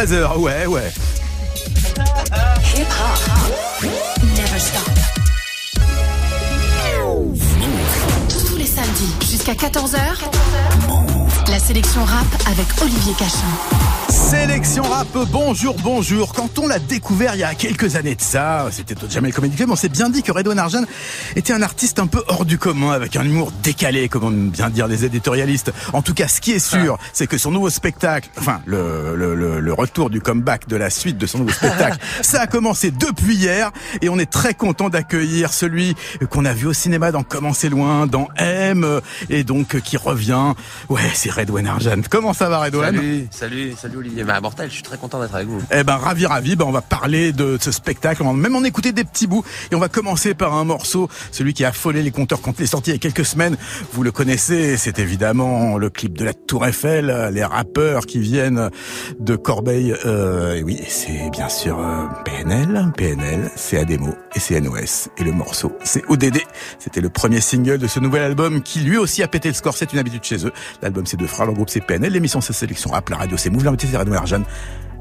13h, ouais, ouais. Hip -hop. Tous les samedis jusqu'à 14h. La sélection rap avec Olivier Cachin. Sélection rap, bonjour, bonjour. Quand on l'a découvert il y a quelques années de ça, c'était jamais le comédie club, on s'est bien dit que Redouane Arjan était un artiste un peu hors du commun, avec un humour décalé, comme on aime bien dire les éditorialistes. En tout cas, ce qui est sûr, ah. c'est que son nouveau spectacle, enfin, le, le, le, retour du comeback de la suite de son nouveau spectacle, ça a commencé depuis hier, et on est très content d'accueillir celui qu'on a vu au cinéma dans Commencer loin, dans M, et donc qui revient. Ouais, c'est Redouane Arjan. Comment ça va, Redouane? Salut, salut, salut Olivier. Ben, mortel, je suis très content d'être avec vous. Eh ben, ravi, ravi. Ben, on va parler de ce spectacle. On va même en écouter des petits bouts. Et on va commencer par un morceau, celui qui a affolé les compteurs quand il est sorti il y a quelques semaines. Vous le connaissez, c'est évidemment le clip de la Tour Eiffel, les rappeurs qui viennent de Corbeil. Euh, et oui, c'est bien sûr euh, PNL. PNL, c'est Ademo et c'est NOS. Et le morceau, c'est ODD. C'était le premier single de ce nouvel album qui lui aussi a pété le score. C'est une habitude chez eux. L'album, c'est deux frères. Le groupe, c'est PNL. L'émission, c'est Sélection. La radio, c'est Move. c'est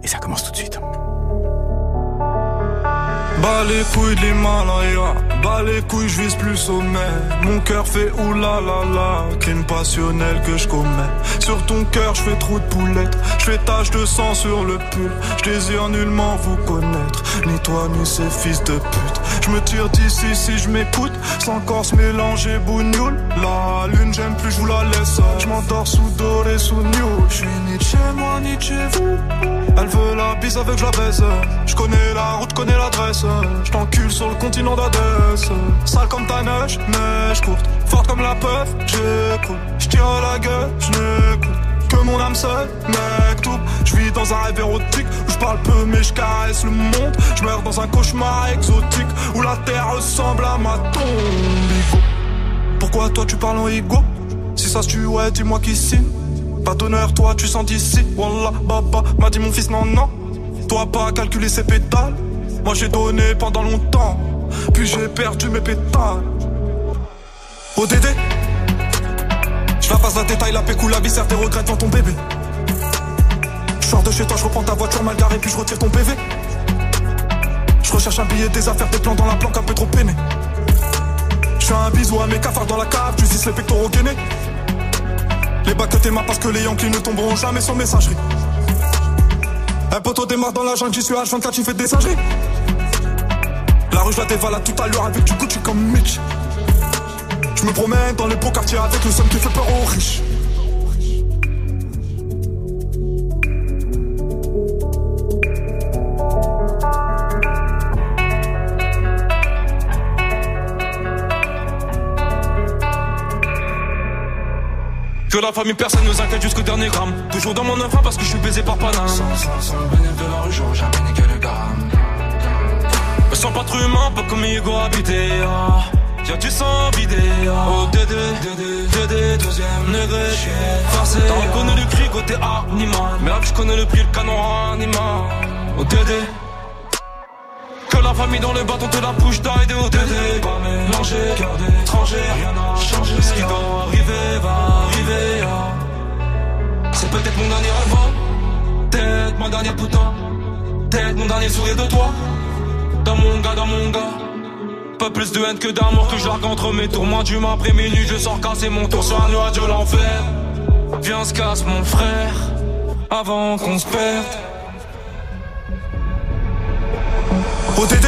et ça commence tout de suite. Bas les de l'Himalaya, bas les couilles, je vise plus sommet. Mon cœur fait oulala, crime passionnel que je commets. Sur ton cœur, je fais trop de poulettes, je fais tache de sang sur le pull. Je désire nullement vous connaître, ni toi ni ces fils de pute. Je me tire d'ici si je m'écoute, sans corse mélanger bougnoule. La lune, j'aime plus, je vous la laisse. Je m'endors sous doré, sous new. Je suis ni chez moi, ni chez vous. Elle veut la bise avec je la baisse. Je connais la route, connais l'adresse. Je t'encule sur le continent Sale comme ta neige, neige courte. Forte comme la peur, j'écoute. J'tire la gueule, j'n'écoute. Que mon âme seule, mec tout. J'vis dans un rêve érotique où j'parle peu mais j'caresse le monde. J'meurs dans un cauchemar exotique où la terre ressemble à ma tombe. Pourquoi toi tu parles en ego Si ça se tue, dis-moi qui signe. Pas d'honneur, toi tu sens d'ici. Wallah, baba, m'a dit mon fils, non, non. Toi pas calculer ses pétales. Moi j'ai donné pendant longtemps, puis j'ai perdu mes pétales. ODD, je la passe la détail, la pécou, la sert tes regrets devant ton bébé. Je sors de chez toi, je reprends ta voiture mal garée, puis je retire ton PV. Je recherche un billet, des affaires, des plans dans la planque, un peu trop peiné. Je fais un bisou à mes cafards dans la cave, tu les pectoraux gainés. Les bacs que t'es parce que les Yankees ne tomberont jamais sur messagerie. Un poteau démarre dans la jungle, j'y suis H24, tu fais des singeries. La rue, je la dévalade tout à l'heure avec du Gucci comme Mitch. Je me promène dans les beaux quartiers avec le somme qui fait peur aux riches. Que la famille personne nous inquiète jusqu'au dernier gramme Toujours dans mon enfant parce que je suis baisé par Paname Sans, sans, sans de la rue j'aurais jamais niqué le gramme Me sens pas trop humain, pas comme Hugo habité ah. Y'a du sang vidé ah. Oh DD, DD, DD, deuxième degré Forcé, t'as reconnu le cri côté animal. Mais là je connais le prix, le canon animal. Oh DD que la famille dans le bâton te la bouche d'aide de ODD Pas mélangé, cœur d'étranger, rien n'a changé. Ce qui doit arriver va arriver ah. C'est peut-être mon dernier rêve Peut-être ma dernière putain. Peut-être mon dernier sourire de toi Dans mon gars, dans mon gars pas plus de haine que d'amour que je entre mes Moi du après minuit je sors casser mon tour sur un nuage de l'enfer. Viens se casse mon frère Avant qu'on se perde. ODD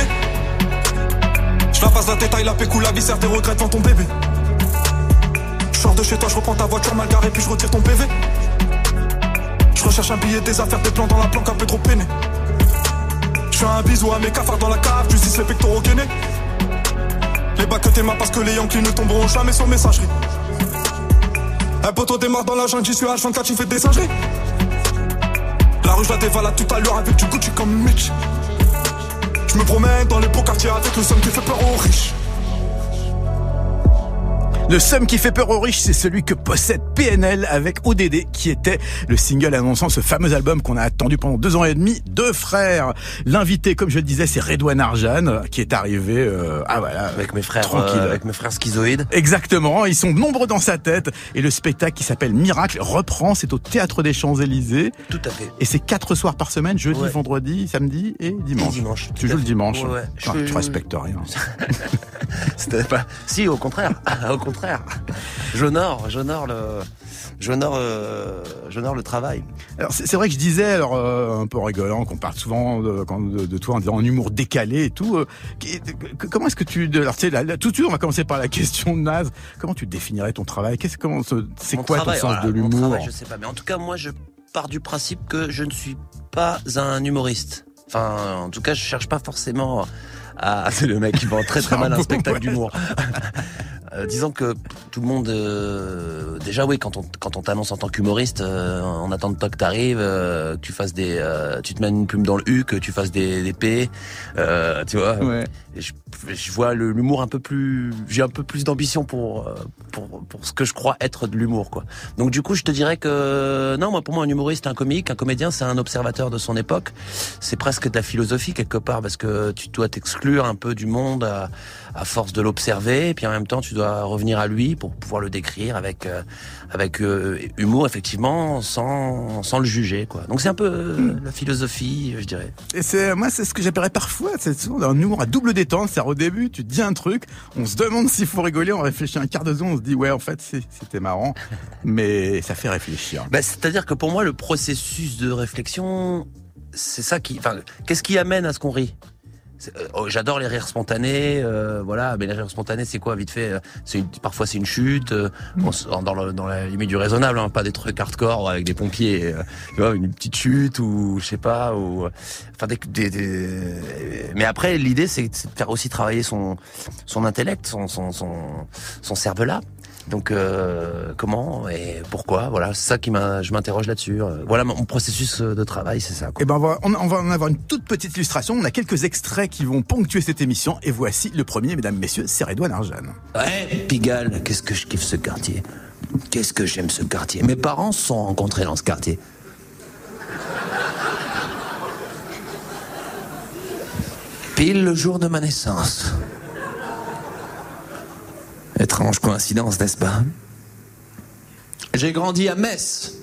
Je la passe la détail, la pécou, la viscère, tes regrets devant ton bébé. Je de chez toi, je reprends ta voiture mal garée puis je retire ton PV Je recherche un billet, des affaires, des plans dans la planque un peu trop peiné fais un bisou à mes cafards dans la cave, tu dis les pectoraux gainés Les bacs que t'es parce que les Yankees ne tomberont jamais sur messagerie. Un poteau démarre dans la jungle, j'y suis H24, tu fais des singeries. La rue je la dévalade tout à l'heure avec du Gucci comme Mitch. Je me promène dans les beaux quartiers avec le somme qui fait peur aux riches. Le somme qui fait peur aux riches, c'est celui que possède PNL avec ODD, qui était le single annonçant ce fameux album qu'on a attendu pendant deux ans et demi, Deux frères. L'invité, comme je le disais, c'est Redouane Arjan, qui est arrivé, euh, ah voilà, avec mes frères, euh, avec mes frères schizoïdes. Exactement, ils sont nombreux dans sa tête, et le spectacle qui s'appelle Miracle reprend, c'est au Théâtre des Champs-Élysées. Tout à fait. Et c'est quatre soirs par semaine, jeudi, vendredi, samedi et dimanche. dimanche. Tu joues le dimanche. Ouais, Tu respectes rien. C'était pas. Si, au contraire, au contraire. J'honore, j'honore le, j'honore, euh, j'honore le travail. Alors c'est vrai que je disais, alors euh, un peu rigolant, qu'on parle souvent de, de, toi en disant en humour décalé et tout. Euh, comment est-ce que tu, alors tu sais, tout de suite, on va commencer par la question de Naz. Comment tu définirais ton travail? Qu'est-ce comment c'est quoi ton sens de l'humour? Je sais pas, mais en tout cas moi je pars du principe que je ne suis pas un humoriste. Enfin, en tout cas, je cherche pas forcément ah, c'est le mec qui vend très très mal un spectacle d'humour. Euh, disons que tout le monde, euh, déjà oui, quand on quand on t'annonce en tant qu'humoriste, euh, on attend de toi que t'arrives, euh, que tu fasses des, tu te mets une plume dans le U, que tu fasses des, des P, tu vois. Ouais. je, je, vois l'humour un peu plus, j'ai un peu plus d'ambition pour, pour pour ce que je crois être de l'humour quoi. Donc du coup, je te dirais que non, moi pour moi un humoriste, un comique, un comédien, c'est un observateur de son époque. C'est presque de la philosophie quelque part parce que tu dois t'exclure un peu du monde à, à force de l'observer, et puis en même temps tu dois revenir à lui pour pouvoir le décrire avec euh, avec euh, humour effectivement, sans sans le juger quoi. Donc c'est un peu euh, la philosophie, je dirais. Et c'est moi c'est ce que j'appellerais parfois, c'est un humour à double détente, c'est au début tu dis un truc, on se demande s'il faut rigoler, on réfléchit un quart de seconde, on se dit ouais en fait c'était marrant, mais ça fait réfléchir. Bah, c'est-à-dire que pour moi le processus de réflexion c'est ça qui, enfin, qu'est-ce qui amène à ce qu'on rit? Euh, oh, j'adore les rires spontanés, euh, voilà. Mais les rires spontanés, c'est quoi, vite fait euh, C'est parfois c'est une chute, dans, le, la limite du raisonnable, hein, pas des trucs hardcore avec des pompiers, une petite chute ou je sais pas, ou enfin des, Mais après, l'idée, c'est de faire aussi travailler son son intellect, son son son, son cerveau-là. Donc euh, comment et pourquoi? Voilà, c'est ça qui m'a, je m'interroge là-dessus. Euh, voilà mon processus de travail, c'est ça. Et eh ben on va, on, va en avoir une toute petite illustration. On a quelques extraits qui vont ponctuer cette émission. Et voici le premier, mesdames, messieurs, c'est Redouane Arjan. Ouais, Pigalle, qu'est-ce que je kiffe ce quartier? Qu'est-ce que j'aime ce quartier? Mes parents se sont rencontrés dans ce quartier. Pile le jour de ma naissance. Étrange coïncidence, n'est-ce pas? J'ai grandi à Metz.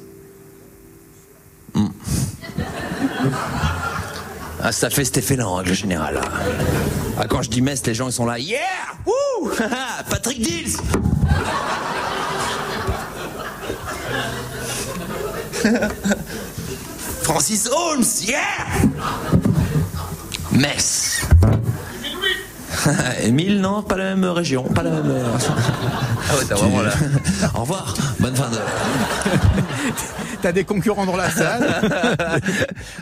Hmm. Ah, ça fait effet-là en règle générale. Ah, quand je dis Metz, les gens sont là. Yeah Patrick Dills Francis Holmes, yeah Metz. Émile, non, pas la même région, pas la même. ah ouais, t'as vraiment là. Au revoir, bonne fin de. T'as des concurrents dans la salle.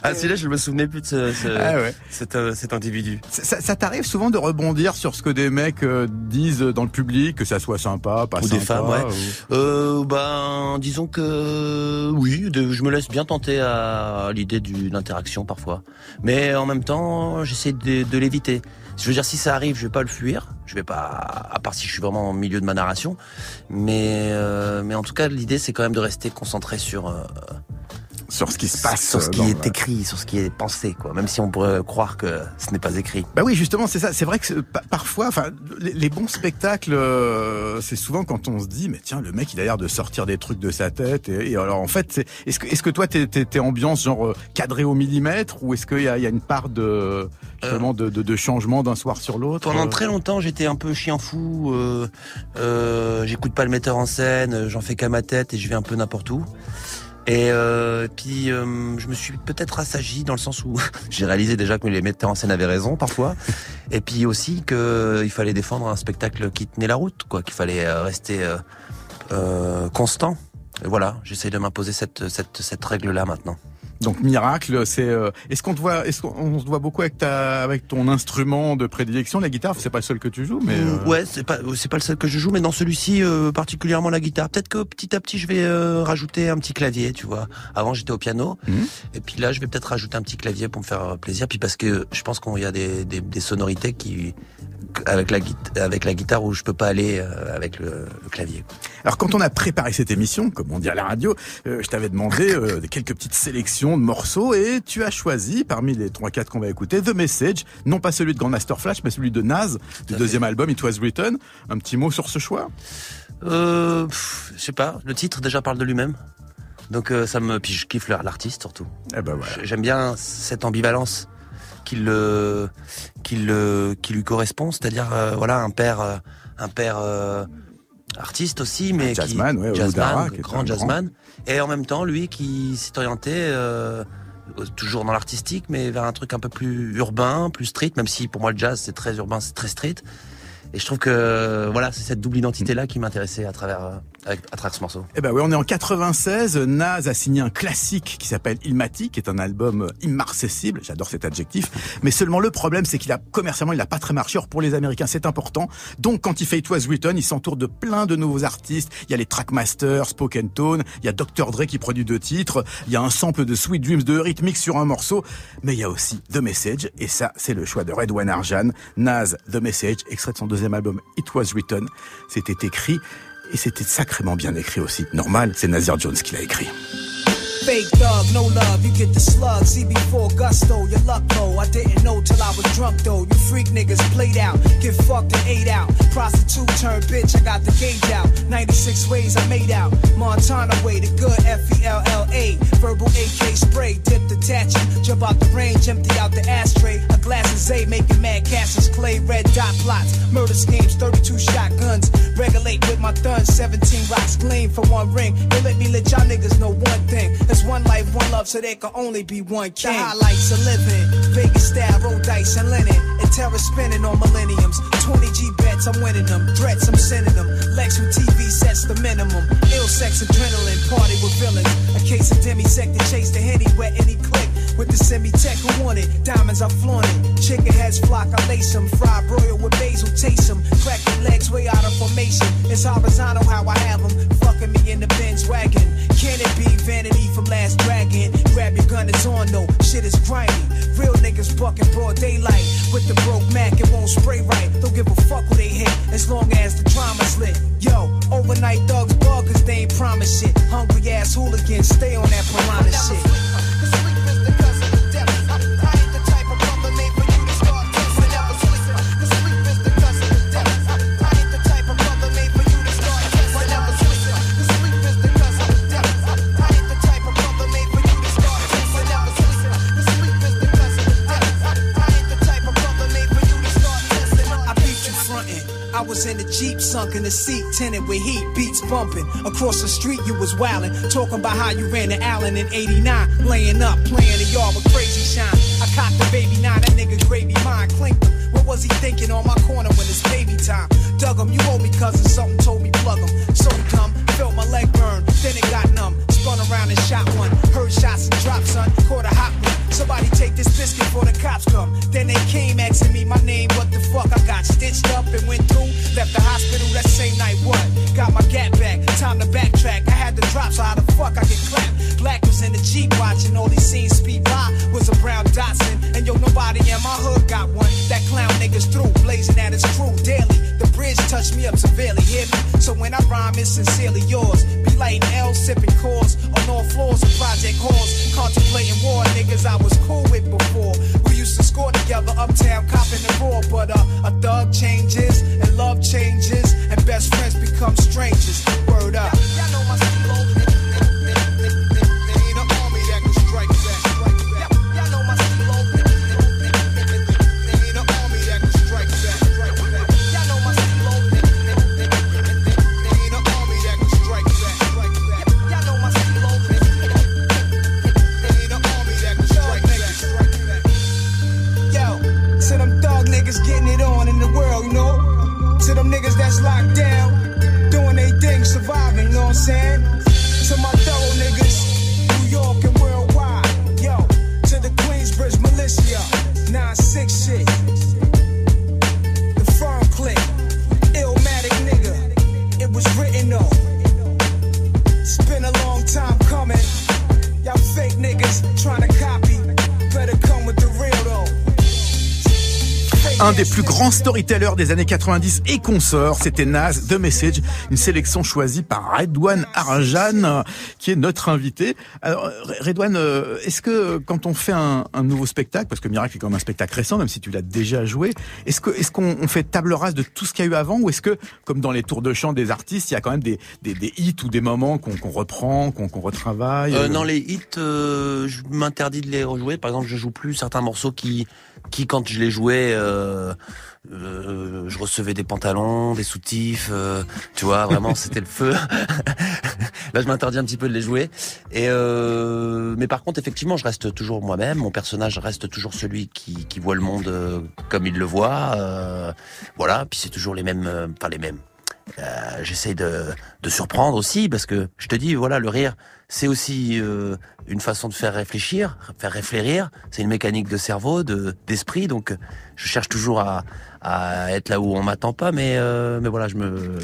ah, celui-là, je me souvenais plus de ce, ah ouais. Euh, cet, individu. Ça, t'arrive souvent de rebondir sur ce que des mecs euh, disent dans le public, que ça soit sympa, pas ou des femmes, ouais. Euh, ben, disons que oui, je me laisse bien tenter à l'idée d'une interaction parfois, mais en même temps, j'essaie de l'éviter. Je veux dire, si ça arrive, je vais pas le fuir. Je vais pas, à part si je suis vraiment au milieu de ma narration. Mais, euh, mais en tout cas, l'idée, c'est quand même de rester concentré sur, euh, sur ce qui se passe, sur ce qui est écrit, sur ce qui est pensé, quoi. Même si on pourrait croire que ce n'est pas écrit. Bah oui, justement, c'est ça. C'est vrai que parfois, enfin, les, bons spectacles, euh, c'est souvent quand on se dit, mais tiens, le mec, il a l'air de sortir des trucs de sa tête. Et, alors, en fait, est-ce que, est-ce que toi, t'es, t'es, ambiance genre euh, cadré au millimètre, ou est-ce qu'il y a, y a une part de justement de, de, de, changement d'un soir sur l'autre Pendant très longtemps, j'étais un peu chien fou. Euh, euh, j'écoute pas le metteur en scène, j'en fais qu'à ma tête et je vais un peu n'importe où. Et euh, puis euh, je me suis peut-être assagi dans le sens où j'ai réalisé déjà que les metteurs en scène avaient raison parfois, et puis aussi qu'il fallait défendre un spectacle qui tenait la route, quoi, qu'il fallait euh, rester euh, constant. Et voilà, j'essaie de m'imposer cette règle-là maintenant. Donc Miracle, c'est. Euh, est-ce qu'on te voit, est-ce qu'on se voit beaucoup avec ta, avec ton instrument de prédilection, la guitare? C'est pas le seul que tu joues, mais. Euh, ouais, c'est pas, c'est pas le seul que je joue, mais dans celui-ci euh, particulièrement la guitare. Peut-être que petit à petit je vais rajouter un petit clavier, tu vois. Avant j'étais au piano, mhm. et puis là je vais peut-être rajouter un petit clavier pour me faire plaisir, puis parce que je pense qu'il y a des, des, des sonorités qui avec la, avec la guitare où je peux pas aller euh, avec le, clavier. Alors quand on a préparé cette émission, comme on dit à la radio, euh, je t'avais demandé euh, quelques petites sélections de morceaux et tu as choisi parmi les 3-4 qu'on va écouter The Message, non pas celui de Grandmaster Flash mais celui de Naz du deuxième album It Was Written. Un petit mot sur ce choix? Euh, Je sais pas, le titre déjà parle de lui-même. Donc ça me puis je kiffe l'artiste surtout. Eh ben voilà. J'aime bien cette ambivalence qui le qui le qui lui correspond, c'est-à-dire euh, voilà un père euh, un père euh, artiste aussi, mais jazzman, qui, jazzman, grand jazzman, et en même temps lui qui s'est orienté toujours dans l'artistique, mais vers un truc un peu plus urbain, plus street, même si pour moi le jazz c'est très urbain, c'est très street. Et je trouve que voilà, c'est cette double identité là qui m'intéressait à travers à travers ce morceau. Eh ben oui, on est en 96. Naz a signé un classique qui s'appelle Ilmatic, qui est un album immarcessible. J'adore cet adjectif. Mais seulement le problème, c'est qu'il a commercialement, il n'a pas très marché. Or pour les Américains, c'est important. Donc quand il fait It Was Written, il s'entoure de plein de nouveaux artistes. Il y a les Trackmasters, Spoken Tone. Il y a Dr Dre qui produit deux titres. Il y a un sample de Sweet Dreams de Rhythmic sur un morceau. Mais il y a aussi The Message. Et ça, c'est le choix de Redwan Arjan. Naz, The Message, extrait de son deuxième album It Was Written. C'était écrit Et c'était sacrément bien écrit aussi. Normal, c'est Nazir Jones qui l'a écrit. Fake thug, no love, you get the slug. See before gusto, your luck low. I didn't know till I was drunk though. You freak niggas played out, get fucked and ate out. Prostitute turned bitch, I got the gauge out. 96 ways I made out. Montana way, the good F E L L A. Verbal AK spray, dipped attaching. Jump out the range, empty out the ashtray. A glass of Zay, making mad cashes, clay, red dot plots. Murder schemes, 32 shotguns. Regulate with my thun, 17 rocks gleam for one ring. They let me let y'all niggas know one thing. There's one life, one love, so there can only be one king. The highlights of living, Vegas style, roll dice and linen, and terror spinning on millenniums. 20 G bets, I'm winning them. Threats, I'm sending them. Lex with TV sets the minimum. Ill sex, adrenaline, party with villains. A case of demisect to chase the henny where any click. With the semi-tech who want it, diamonds I flaunt it. Chicken heads flock, I lace them. Fried broil with basil, taste them. Crack legs way out of formation. It's horizontal how I have them. Fucking me in the Benz wagon. Can it be vanity from last dragon? Grab your gun, it's on though. Shit is grimy. Real niggas bucking broad daylight. With the broke Mac, it won't spray right. Don't give a fuck who they hit, as long as the drama's lit. Yo, overnight thugs bug, cause they ain't promise shit. Hungry ass hooligans, stay on that piranha shit. In the Jeep, sunk in the seat, tinted with heat, beats bumping. Across the street, you was wildin', talking about how you ran to Allen in 89, laying up, playing the yard with crazy shine. I cocked the baby nine, that nigga gravy mine, clinked. What was he thinking on my corner when it's baby time? Dug him, you owe me cousin, something told me plug him. So dumb, felt my leg burn, then it got numb. Spun around and shot one, heard shots and drops, son, caught a one. Somebody take this biscuit before the cops come. Then they came asking me my name, what the fuck? I got stitched up and went through. Left the hospital that same night, what? Got my gap back, time to backtrack. I had the drop, so how the fuck I get clapped? Black was in the Jeep watching all these scenes speed by. Was a brown Datsun, and yo, nobody in my hood got one. That clown niggas through, blazing at his crew daily. Bridge me up severely, hear me? So when I rhyme, it's sincerely yours. Be lighting L, sipping cores on all floors of project halls. Contemplating war, niggas I was cool with before. We used to score together, uptown, copping the raw. But uh, a thug changes, and love changes, and best friends become strangers. Word up. Y'all that's locked down, doing they thing, surviving, you know what I'm saying? To my fellow niggas, New York and worldwide, yo, to the Queensbridge militia, 9-6 shit. The firm click, illmatic nigga, it was written though. It's been a long time coming, y'all fake niggas trying to copy. Des plus grands storytellers des années 90 et consorts. C'était Naz, The Message, une sélection choisie par Redouane Arjan, qui est notre invité. Alors, Redouane, euh, est-ce que quand on fait un, nouveau spectacle, parce que Miracle est comme un spectacle récent, même si tu l'as déjà joué, est-ce que est-ce qu'on fait table rase de tout ce qu'il y a eu avant, ou est-ce que, comme dans les tours de chant des artistes, il y a quand même des, des, hits ou des moments qu'on reprend, qu'on retravaille euh, Non, les hits, euh, je m'interdis de les rejouer. Par exemple, je joue plus certains morceaux qui qui quand je les jouais, euh, euh, je recevais des pantalons, des soutifs, euh, tu vois, vraiment c'était le feu. Là, je m'interdis un petit peu de les jouer. Et mais par contre, effectivement, je reste toujours moi-même. Mon personnage reste toujours celui qui, qui voit le monde comme il le voit. voilà. Puis c'est toujours les mêmes, pas les mêmes. J'essaie de, de surprendre aussi parce que je te dis, voilà, le rire c'est aussi euh, une façon de faire réfléchir, faire réfléchir. C'est une mécanique de cerveau, de d'esprit. Donc, je cherche toujours à, à être là où on m'attend pas, mais euh, mais voilà, je me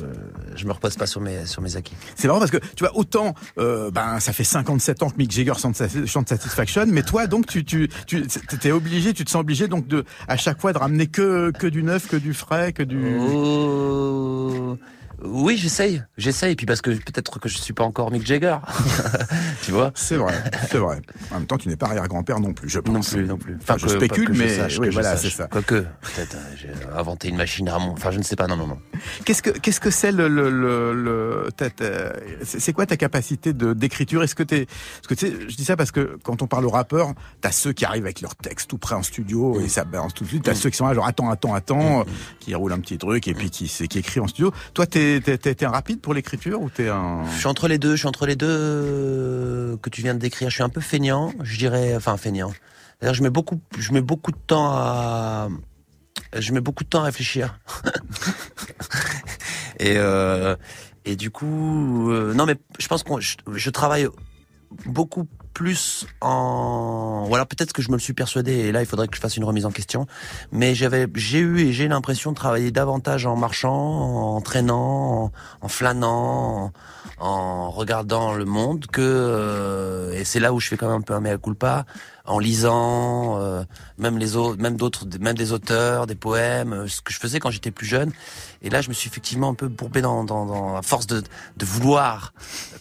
je me repose pas sur mes sur mes acquis. C'est marrant parce que tu vois autant euh, ben ça fait 57 ans que Mick Jagger chante Satisfaction, mais toi donc tu tu tu t'es obligé, tu te sens obligé donc de à chaque fois de ramener que que du neuf, que du frais, que du. Oh oui, j'essaye, j'essaye. Puis parce que peut-être que je suis pas encore Mick Jagger, tu vois. C'est vrai, c'est vrai. En même temps, tu n'es pas arrière-grand-père non plus, je pense. Non plus, non plus. Enfin, je spécule, mais oui, voilà, c'est ça. Quoique, peut-être, euh, j'ai inventé une machine à mon. Enfin, je ne sais pas. Non, non, non. Qu'est-ce que qu'est-ce que c'est le le le, c'est quoi ta capacité de d'écriture? Est-ce que t'es parce que tu je dis ça parce que quand on parle aux rappeurs, t'as ceux qui arrivent avec leur texte tout prêt en studio et ça balance tout de suite. T'as ceux qui sont là genre attends, attends, attends, qui roulent un petit truc et puis qui qui écrit en studio. Toi, t'es t'es un rapide pour l'écriture ou t'es un Je suis entre les deux. Je suis entre les deux euh, que tu viens de décrire. Je suis un peu feignant, je dirais. Enfin, feignant. D'ailleurs, je mets beaucoup, je mets beaucoup de temps à, je mets beaucoup de temps à réfléchir. et euh, et du coup, euh, non mais je pense que je, je, travaille beaucoup plus en voilà peut-être que je me le suis persuadé et là il faudrait que je fasse une remise en question mais j'avais j'ai eu et j'ai l'impression de travailler davantage en marchant en traînant en, flânant en, regardant le monde que euh, et c'est là où je fais quand même un peu un mea culpa en lisant euh, même les autres même d'autres même des auteurs des poèmes euh, ce que je faisais quand j'étais plus jeune. Et là je me suis effectivement un peu bourbé dans, dans, dans à force de, de vouloir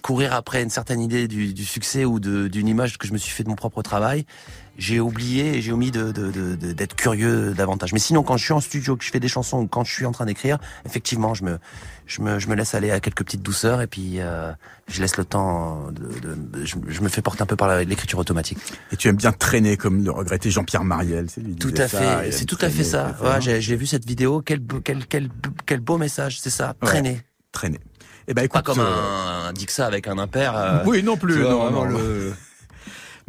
courir après une certaine idée du, du succès ou d'une image que je me suis fait de mon propre travail, j'ai oublié et j'ai omis de, d'être curieux davantage. Mais sinon, quand je suis en studio, que je fais des chansons ou quand je suis en train d'écrire, effectivement, je me, je me, je me laisse aller à quelques petites douceurs et puis euh, je laisse le temps. De, je, me fais porter un peu par l'écriture automatique. Et tu aimes bien traîner, comme le regrettait Jean-Pierre Mariel. C'est tout à fait. C'est tout à fait ça. Ouais, j'ai, vu cette vidéo. Quel, quel, quel, quel beau message. C'est ça. Traîner. traîner. Eh ben, écoute, pas comme euh, un, Dixa avec un impair. Euh, oui, non plus. non, non, le...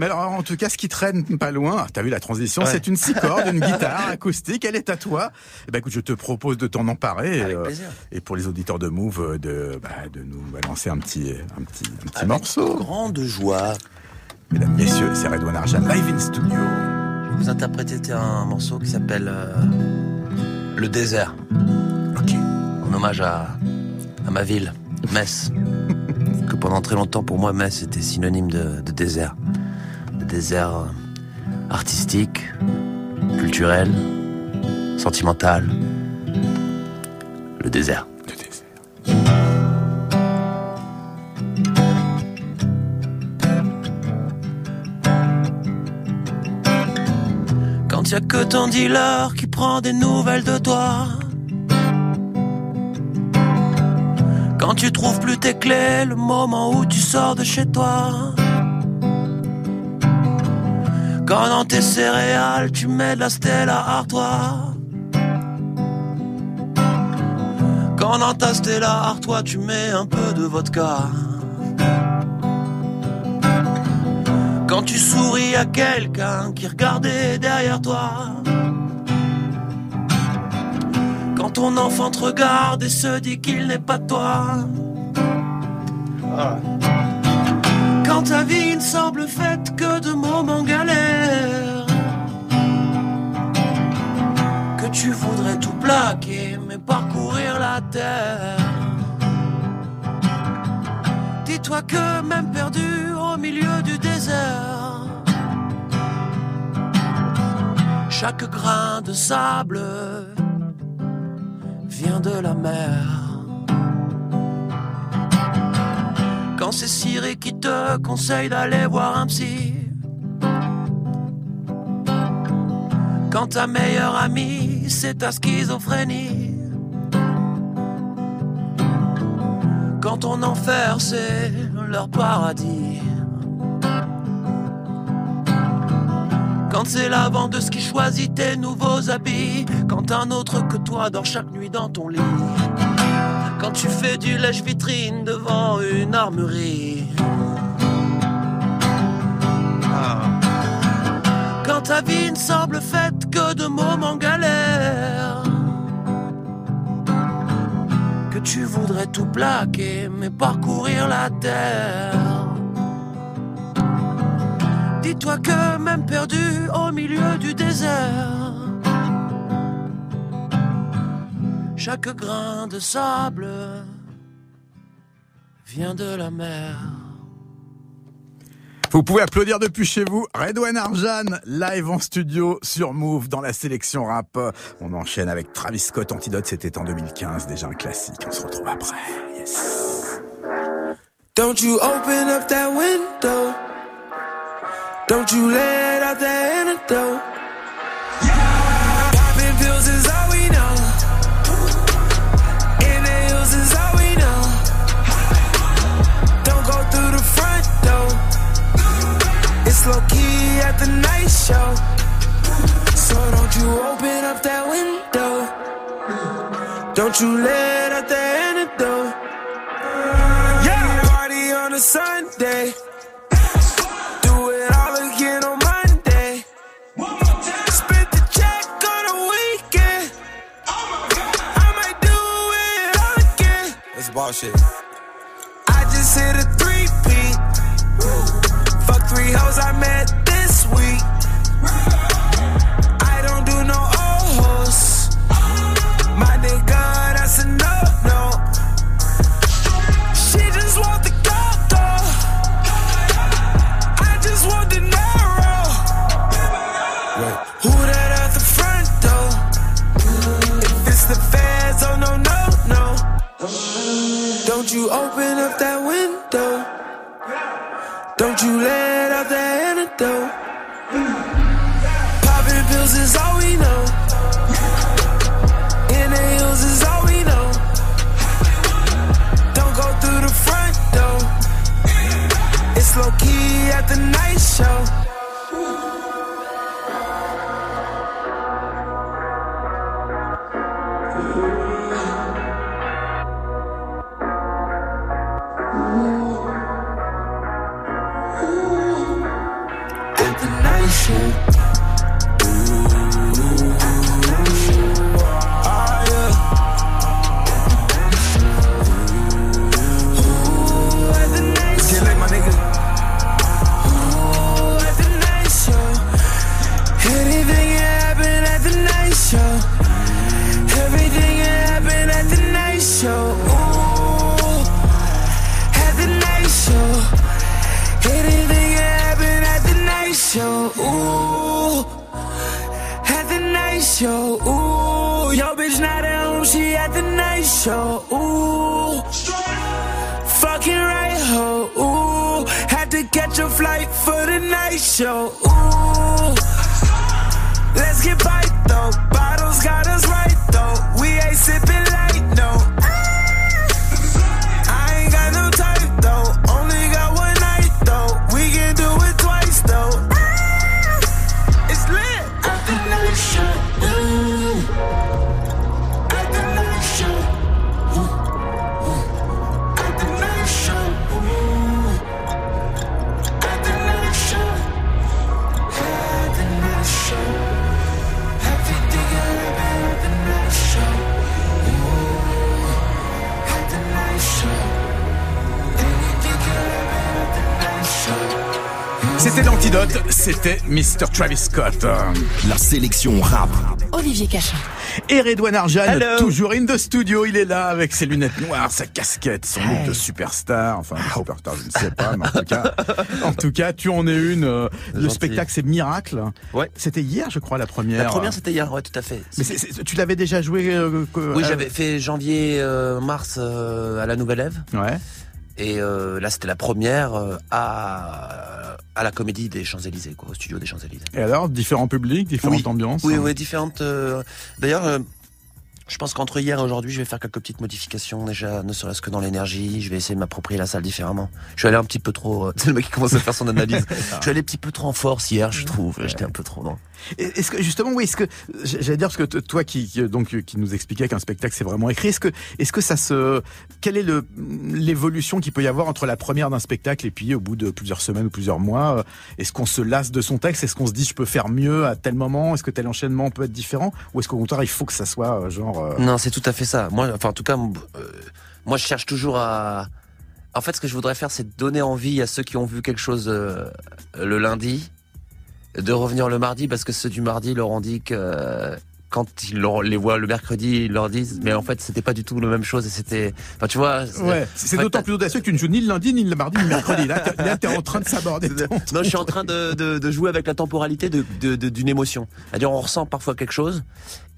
Mais alors, en tout cas, ce qui traîne pas loin, t'as vu la transition, c'est une six cordes, une guitare acoustique, elle est à toi. Eh ben, écoute, je te propose de t'en emparer. Avec euh, et pour les auditeurs de Move, de, bah, de nous balancer un petit, un petit, un petit morceau. grande joie. Mesdames, messieurs, c'est Redouane Arjan, live in studio. Je vais vous interpréter un morceau qui s'appelle Le désert. Ok. En hommage à, à ma ville. Metz. que pendant très longtemps, pour moi, Metz était synonyme. De désert euh, artistique, culturel, sentimental. Le désert. Le désert. Quand y a que ton dealer qui prend des nouvelles de toi Quand tu trouves plus tes clés, le moment où tu sors de chez toi. Quand dans tes céréales, tu mets de la Stella Artois. Quand dans ta Stella Artois, tu mets un peu de vodka. Quand tu souris à quelqu'un qui regardait derrière toi ton enfant te regarde et se dit qu'il n'est pas toi. Ta vie ne semble faite que de moments galères. Que tu voudrais tout plaquer, mais parcourir la terre. Dis-toi que même perdu au milieu du désert Chaque grain de sable vient de la mer. C'est Cyril qui te conseille d'aller voir un psy. Quand ta meilleure amie, c'est ta schizophrénie. Quand ton enfer, c'est leur paradis. Quand c'est la vendeuse qui choisit tes nouveaux habits. Quand un autre que toi dort chaque nuit dans ton lit. Quand tu fais du lèche-vitrine devant une armerie. Ah. Quand ta vie ne semble faite que de moments galères. Que tu voudrais tout plaquer, mais parcourir la terre. Dis-toi que même perdu au milieu du désert, chaque grain de sable vient de la mer. Vous pouvez applaudir depuis chez vous. Redouane Arjan, live en studio sur Move dans la sélection rap. On enchaîne avec Travis Scott, Antidote, c'était en 2015, déjà un classique. On se retrouve après. Yes. Don't you open up that window. Don't you let out the antidote. It's low key at the night show. So don't you open up that window. Don't you let out the antidote. Yeah, party on a Sunday. shit. Hoes I met c'était Mr. Travis Scott. La sélection rap. Olivier Cachin. Et Redouane Arjan, toujours in the studio, il est là avec ses lunettes noires, sa casquette, son look de superstar. Enfin, superstar, je ne sais pas, mais en tout cas, en tout cas, tu en es une. Euh, le spectacle, c'est Miracle. Ouais. C'était hier, je crois, la première. La première, c'était hier, ouais, tout à fait. Mais tu l'avais déjà joué euh, Oui, j'avais fait janvier, mars à la Nouvelle Ève. Ouais. Et là, c'était la première à à la Comédie des Champs-Élysées, quoi, au studio des Champs-Élysées. Et alors, différents publics, différentes ambiances Oui, oui, différentes. Euh, d'ailleurs, euh, je pense qu'entre hier et aujourd'hui, je vais faire quelques petites modifications. Déjà, ne serait-ce que dans l'énergie, je vais essayer de m'approprier la salle différemment. Je suis allé un petit peu trop. Euh, c'est le mec qui commence à faire son analyse. je suis allé un petit peu trop en force hier, je trouve. J'étais un peu trop. Non. Est-ce que justement, oui, est-ce que j'allais dire parce que toi qui donc qui nous expliquait qu'un spectacle c'est vraiment écrit, est-ce que est-ce que ça se quelle est l'évolution qu'il peut y avoir entre la première d'un spectacle et puis au bout de plusieurs semaines ou plusieurs mois, euh, est-ce qu'on se lasse de son texte, est-ce qu'on se dit je peux faire mieux à tel moment, est-ce que tel enchaînement peut être différent? Ou est-ce qu'au contraire il faut que ça soit euh, genre euh, Non, c'est tout à fait ça. Moi, enfin en tout cas, moi je cherche toujours à en fait, ce que je voudrais faire, c'est donner envie à ceux qui ont vu quelque chose le lundi de revenir le mardi parce que ceux du mardi leur ont dit que quand ils les voient le mercredi, ils leur disent, mais en fait, c'était pas du tout la même chose et c'était, enfin, tu vois. Ouais. C'est d'autant plus audacieux que tu ne joues ni le lundi, ni le mardi, ni le mercredi. Là, t'es es en train de s'aborder. non, je suis en train de, de, de jouer avec la temporalité d'une de, d'une émotion. C'est-à-dire, on ressent parfois quelque chose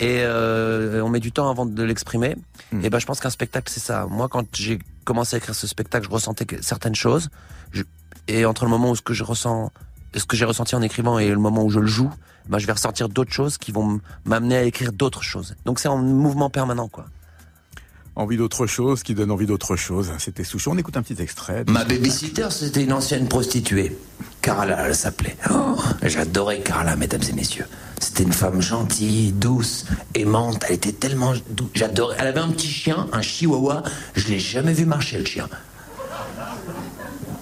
et euh, on met du temps avant de l'exprimer. Hmm. Et ben, je pense qu'un spectacle, c'est ça. Moi, quand j'ai commencé à écrire ce spectacle, je ressentais certaines choses. et entre le moment où ce que je ressens ce que j'ai ressenti en écrivant et le moment où je le joue, bah, je vais ressortir d'autres choses qui vont m'amener à écrire d'autres choses. Donc c'est en mouvement permanent, quoi. Envie d'autre chose, qui donne envie d'autre chose. C'était Souchon. On écoute un petit extrait. Ma babysitter, c'était une ancienne prostituée. Carla, elle s'appelait. Oh, j'adorais Carla, mesdames et messieurs. C'était une femme gentille, douce, aimante. Elle était tellement douce. J'adorais. Elle avait un petit chien, un chihuahua. Je l'ai jamais vu marcher, le chien.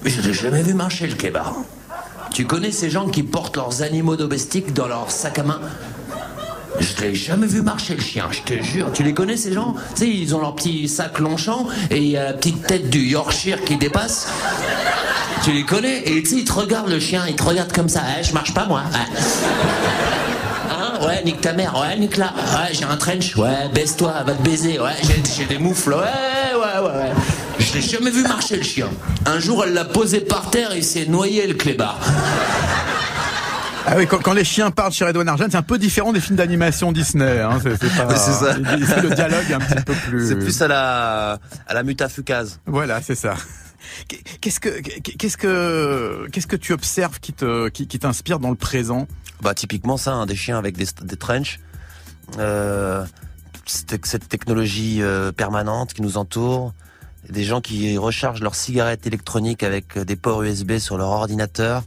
Je l'ai jamais vu marcher, le kébar. Tu connais ces gens qui portent leurs animaux domestiques dans leur sac à main je l'ai jamais vu marcher le chien, je te jure. Tu les connais ces gens Tu sais, ils ont leur petit sac longchamp et il y a la petite tête du Yorkshire qui dépasse. Tu les connais Et tu sais, ils te regardent le chien, ils te regardent comme ça. Eh, je marche pas moi. Hein ouais, nique ta mère. Ouais, nique là. Ouais, j'ai un trench. Ouais, baisse-toi, va te baiser. Ouais, j'ai des moufles. Ouais, ouais, ouais, ouais. Je l'ai jamais vu marcher le chien. Un jour, elle l'a posé par terre et il s'est noyé le clébard. Ah oui, quand, les chiens parlent chez Redouane Argent, c'est un peu différent des films d'animation Disney. Hein. C'est, ça. Le dialogue un petit peu plus. C'est plus à la à la mutafucase. Voilà, c'est ça. Qu'est-ce que qu'est-ce que qu'est-ce que tu observes qui te qui, t'inspire dans le présent? Bah typiquement ça, hein, des chiens avec des, des trenches. Euh, cette technologie euh, permanente qui nous entoure, des gens qui rechargent leurs cigarettes électroniques avec des ports USB sur leur ordinateur.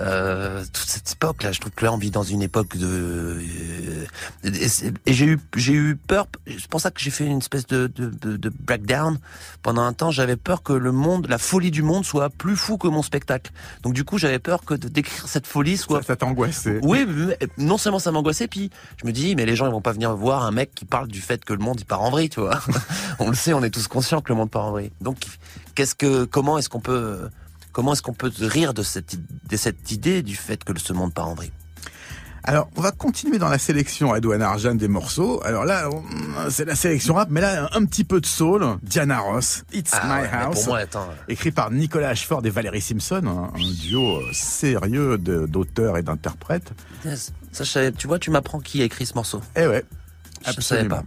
Euh, toute cette époque là je trouve que là on vit dans une époque de euh, et, j'ai eu j'ai eu peur c'est pour ça que j'ai fait une espèce de, de, de, breakdown. Pendant un temps j'avais peur que le monde la folie du monde soit plus fou que mon spectacle. Donc du coup j'avais peur que de décrire cette folie soit ça, t'angoissait. Oui non seulement ça m'angoissait puis je me dis mais les gens ils vont pas venir voir un mec qui parle du fait que le monde il part en vrille tu vois. On le sait on est tous conscients que le monde part en vrille. Donc qu'est-ce que comment est-ce qu'on peut Comment est-ce qu'on peut rire de cette, de cette idée du fait que ce monde part en vrille? Alors, on va continuer dans la sélection Edouane Arjan des morceaux. Alors là, c'est la sélection rap, mais là, un petit peu de soul. Diana Ross, It's ah My House. Écrit par Nicolas Ashford et Valérie Simpson, un, duo euh, sérieux d'auteurs et d'interprètes. Tu vois, tu m'apprends qui a écrit ce morceau. Eh ouais. Je savais pas.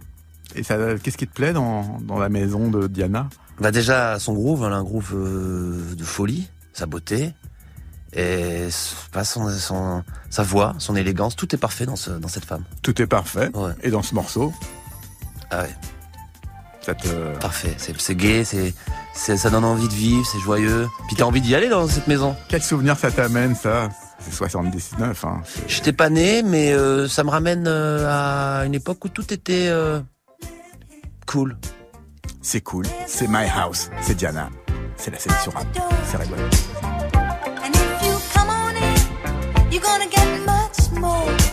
Et qu'est-ce qui te plaît dans, dans la maison de Diana? Bah déjà, son groove, elle a un groove euh, de folie sa beauté et pas son, son, sa voix, son élégance, tout est parfait dans, ce, dans cette femme. Tout est parfait. Et dans ce morceau Ah ouais. Ça te... Parfait. C'est gay, c'est ça donne envie de vivre, c'est joyeux. Puis t'as envie d'y aller dans cette maison. Quel souvenir ça t'amène, ça? C'est 79. Hein. J'étais pas né, mais euh, ça me ramène euh, à une époque où tout était euh, cool. C'est cool. C'est My House. C'est Diana. C'est la sélection rap. C'est rigolo. And if you come on in, you're gonna get much more.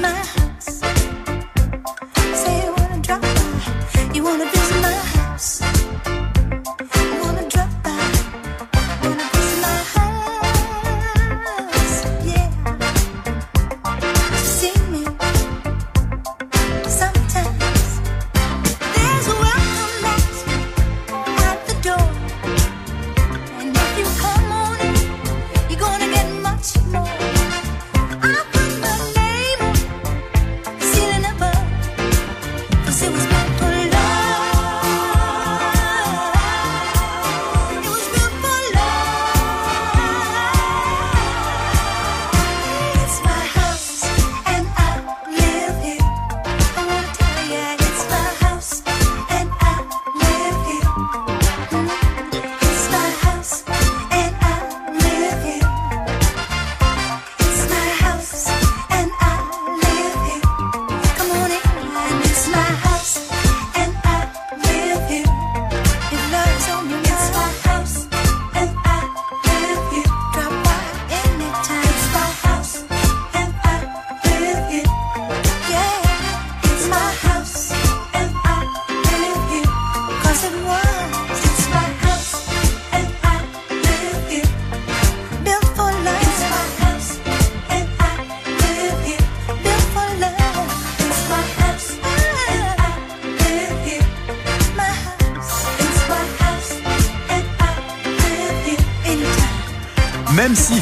my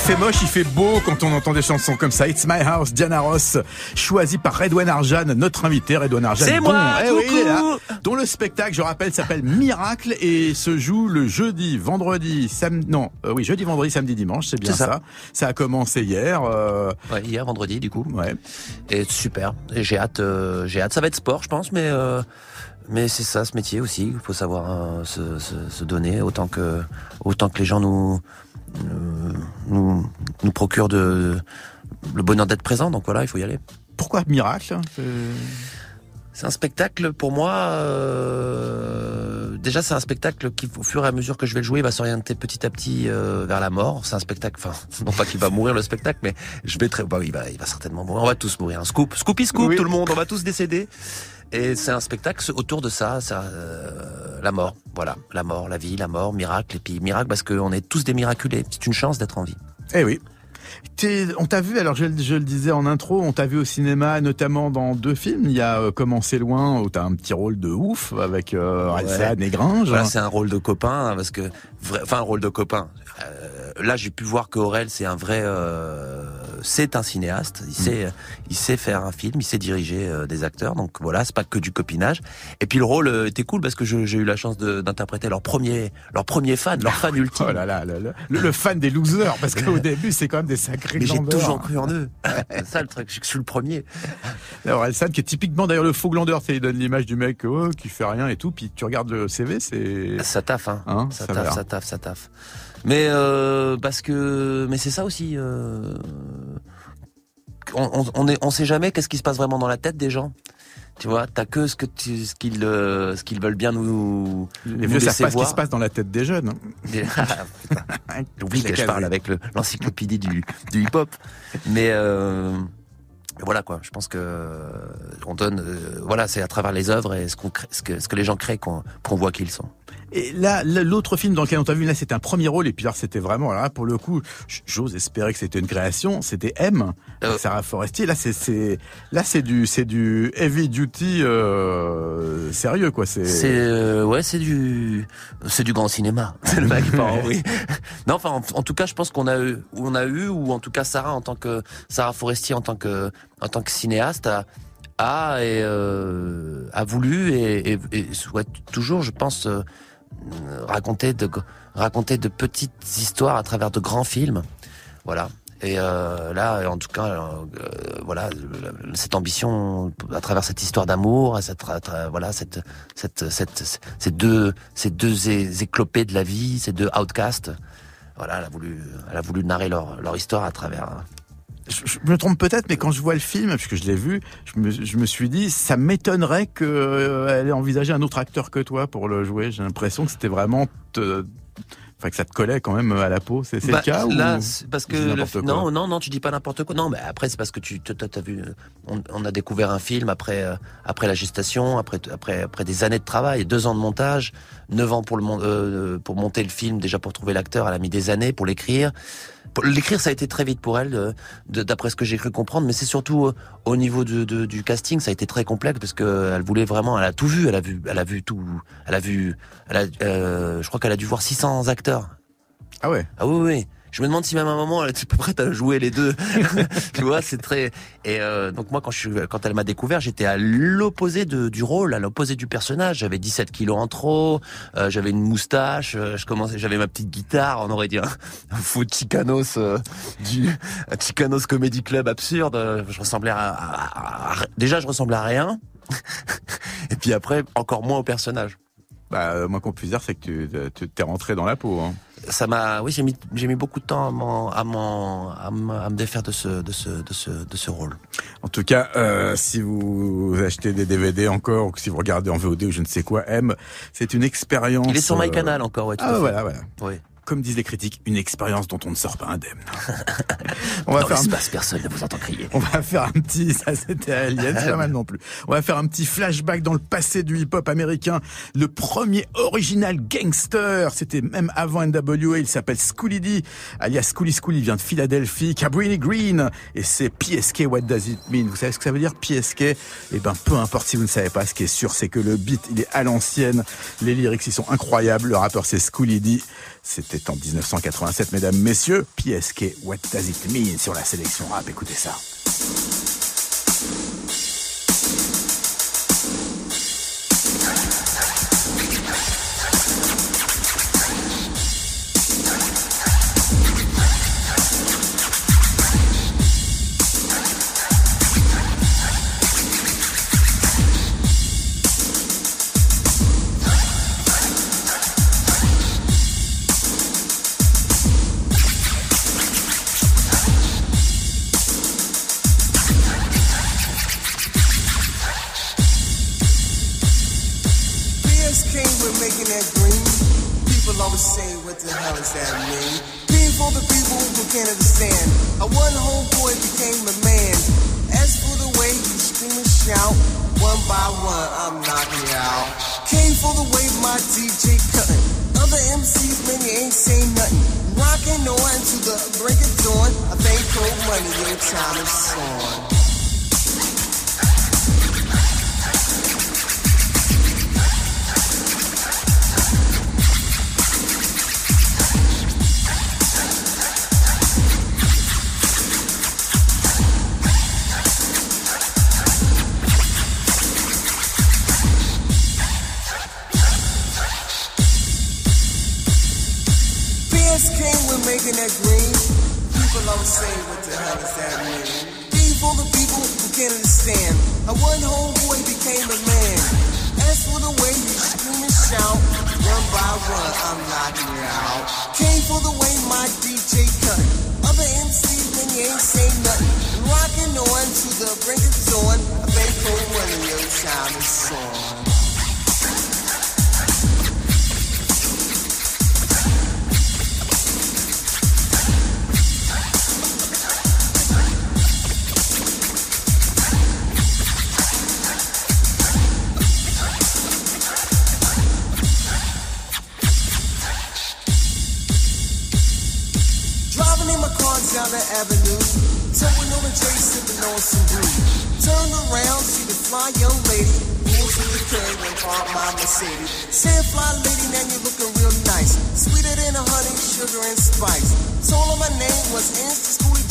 fait moche, il fait beau quand on entend des chansons comme ça. It's My House, Diana Ross, choisi par Redouane Arjan, notre invité Redouane Arjan. C'est moi, eh oui, dont le spectacle, je rappelle, s'appelle Miracle et se joue le jeudi, vendredi, samedi, non, euh, oui, jeudi, vendredi, samedi, dimanche, c'est bien ça. ça. a commencé hier. Euh... Ouais, hier, vendredi, du coup. Ouais. Et super. J'ai hâte, euh, j'ai hâte. Ça va être sport, je pense, mais. Euh, mais c'est ça, ce métier aussi. Il faut savoir se, se, se, donner autant que autant que les gens nous nous, nous procure de, le bonheur d'être présent. Donc voilà, il faut y aller. Pourquoi Miracle hein, c'est un spectacle pour moi. Euh, déjà, c'est un spectacle qui, au fur et à mesure que je vais le jouer, va s'orienter petit à petit euh, vers la mort. C'est un spectacle, enfin, non pas qu'il va mourir le spectacle, mais je vais très, bah, va, il va certainement mourir. On va tous mourir. Un scoop, scoopy scoop, tout le monde. On va tous décéder. Et c'est un spectacle autour de ça, ça euh, la mort, voilà, la mort, la vie, la mort, miracle, et puis miracle parce qu'on est tous des miraculés. C'est une chance d'être en vie. Eh oui. On t'a vu, alors je, le disais en intro, on t'a vu au cinéma, notamment dans deux films. Il y a euh, Commencer loin, où t'as un petit rôle de ouf avec euh, et Gringe. c'est un rôle de copain, parce que, enfin, un rôle de copain. Euh, là, j'ai pu voir que Aurel, c'est un vrai, euh, c'est un cinéaste. Il mm. sait, il sait faire un film, il sait diriger euh, des acteurs. Donc voilà, c'est pas que du copinage. Et puis le rôle était cool parce que j'ai eu la chance d'interpréter leur premier, leur premier fan, leur fan ultime. Oh là là, le, fan des losers, parce qu'au début, c'est quand même des sacrés. Mais j'ai toujours cru en eux. c'est ça le truc, je suis le premier. Alors San qui est typiquement d'ailleurs le faux glandeur, il donne l'image du mec oh, qui fait rien et tout. Puis tu regardes le CV, c'est ça taffe, hein. hein ça, taffe, ça taffe, ça taffe. Mais euh, parce que, mais c'est ça aussi. Euh, on, on, est, on sait jamais qu'est-ce qui se passe vraiment dans la tête des gens. Tu vois, t'as que ce que tu, ce qu'ils, euh, ce qu'ils veulent bien nous. Les vieux savent pas ce qui se passe dans la tête des jeunes. J'oublie que je parle avec l'encyclopédie du, du hip-hop. Mais euh, voilà quoi. Je pense que on donne. Euh, voilà, c'est à travers les œuvres et ce qu'on, ce que, ce que les gens créent qu'on, qu'on voit qui ils sont. Et là, l'autre film dans lequel on t'a vu, là, c'était un premier rôle, et puis là, c'était vraiment, là, pour le coup, j'ose espérer que c'était une création, c'était M, euh. Sarah Forestier. Là, c'est, là, c'est du, c'est du heavy duty, euh, sérieux, quoi. C'est, c'est, euh, ouais, c'est du, c'est du grand cinéma. C'est le mec, oui. Non, enfin, en, tout cas, je pense qu'on a eu, on a eu, ou en tout cas, Sarah, en tant que, Sarah Forestier, en tant que, en tant que cinéaste, a, a euh, voulu et, souhaite toujours, je pense, euh, raconter de raconter de petites histoires à travers de grands films. Voilà. Et euh, là, en tout cas, voilà, cette ambition à travers cette histoire d'amour, cette, voilà, cette, cette, cette, ces deux, ces deux éclopés de la vie, ces deux outcasts. Voilà, elle a voulu, elle a voulu narrer leur, leur histoire à travers je, me trompe peut-être, mais quand je vois le film, puisque je l'ai vu, je me, je me, suis dit, ça m'étonnerait qu'elle euh, ait envisagé un autre acteur que toi pour le jouer. J'ai l'impression que c'était vraiment te, enfin que ça te collait quand même à la peau. C'est le bah, cas là, parce que non, non, non, tu dis pas n'importe quoi. Non, mais après c'est parce que tu, as vu, on, a découvert un film après euh, après la gestation, après après après des années de travail, deux ans de montage, neuf ans pour le euh, pour monter le film, déjà pour trouver l'acteur, elle a mis des années pour l'écrire. L'écrire, ça a été très vite pour elle, euh, d'après ce que j'ai cru comprendre, mais c'est surtout euh, au niveau du casting, ça a été très complexe parce que elle voulait vraiment, elle a tout vu, elle a vu, elle a vu tout, elle a vu, elle a, euh, je crois qu'elle a dû voir 600 acteurs. Ah ouais? Ah oui, oui. Je me demande si même à un moment elle était prête à jouer les deux. tu vois, c'est très. Et euh, donc moi quand je suis, quand elle m'a découvert, j'étais à l'opposé du rôle, à l'opposé du personnage. J'avais 17 kilos en trop, euh, j'avais une moustache, euh, je commençais, j'avais ma petite guitare, on aurait dit un, faux Chicanos euh, du Chicanos Comedy Club absurde. Je ressemblais à déjà je ressemblais à rien. Et puis après encore moins au personnage. Bah, euh, moi qu'on puisse dire, c'est que tu t'es rentré dans la peau. Hein. Ça m'a, oui, j'ai mis, j'ai mis beaucoup de temps à, à, à, me défaire de ce, de ce, de ce, de ce rôle. En tout cas, euh, si vous achetez des DVD encore, ou si vous regardez en VOD ou je ne sais quoi, M, c'est une expérience. Il est sur My Canal encore, ouais. ah voilà, voilà. Oui comme disent les critiques, une expérience dont on ne sort pas indemne. on va faire un... personne ne vous entend crier. On va faire un petit, ça c'était Alien, c'est pas mal non plus. On va faire un petit flashback dans le passé du hip-hop américain. Le premier original gangster, c'était même avant NWA, il s'appelle Schoolie D, alias Schoolie Schoolie, il vient de Philadelphie, Cabrini Green, et c'est PSK, what does it mean? Vous savez ce que ça veut dire, PSK? Eh ben, peu importe si vous ne savez pas, ce qui est sûr, c'est que le beat, il est à l'ancienne, les lyrics, ils sont incroyables, le rappeur c'est Schoolie D, C'était en 1987, mesdames, messieurs. PSK, What Does It Mean sur la sélection rap? Écoutez ça. making that green? People always say, what the hell is that mean? Green for the people who can't understand. A one homeboy became a man. As for the way you scream and shout, one by one I'm knocking out. Came for the way my DJ cutting. Other MCs, man, you ain't saying nothing. Rocking on to the break of dawn. I think cold money, your time is on. that green? People always say, what the hell does that mean? Game full the people who can't understand how one homeboy became a man. As for the way you scream and shout, one by one, I'm knocking you out. Came for the way my DJ cut. Other MCs, when you ain't say nothing. Rocking on to the brink of dawn. A fake cold one, your time is on. fly young lady. Move to the train and park my Mercedes. Say fly lady, man, you're looking real nice. Sweeter than a honey, sugar and spice. Told her my name was Insta Scooby.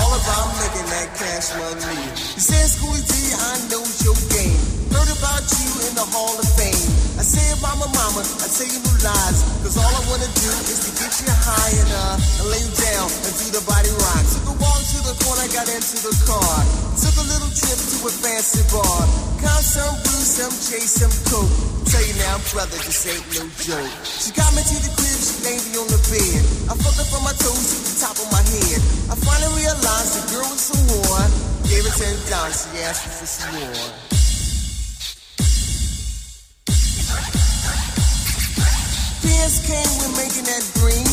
All about making that cash money. Said, Schoolie D, I know your game. Heard about you in the Hall of Fame. I said, Mama, Mama, I tell you no lies. Cause all I wanna do is to get you high and, uh, and lay you down and do the body rock. Took a walk to the corner, got into the car. Took a little trip to a fancy bar. Caught some booze, some chase, some coke tell you now, brother, this ain't no joke. She got me to the crib, she laid me on the bed. I fucked her from my toes to the top of my head. I finally realized the girl was a whore. Gave her ten dollars, she asked me for some more. Fans came with making that dream.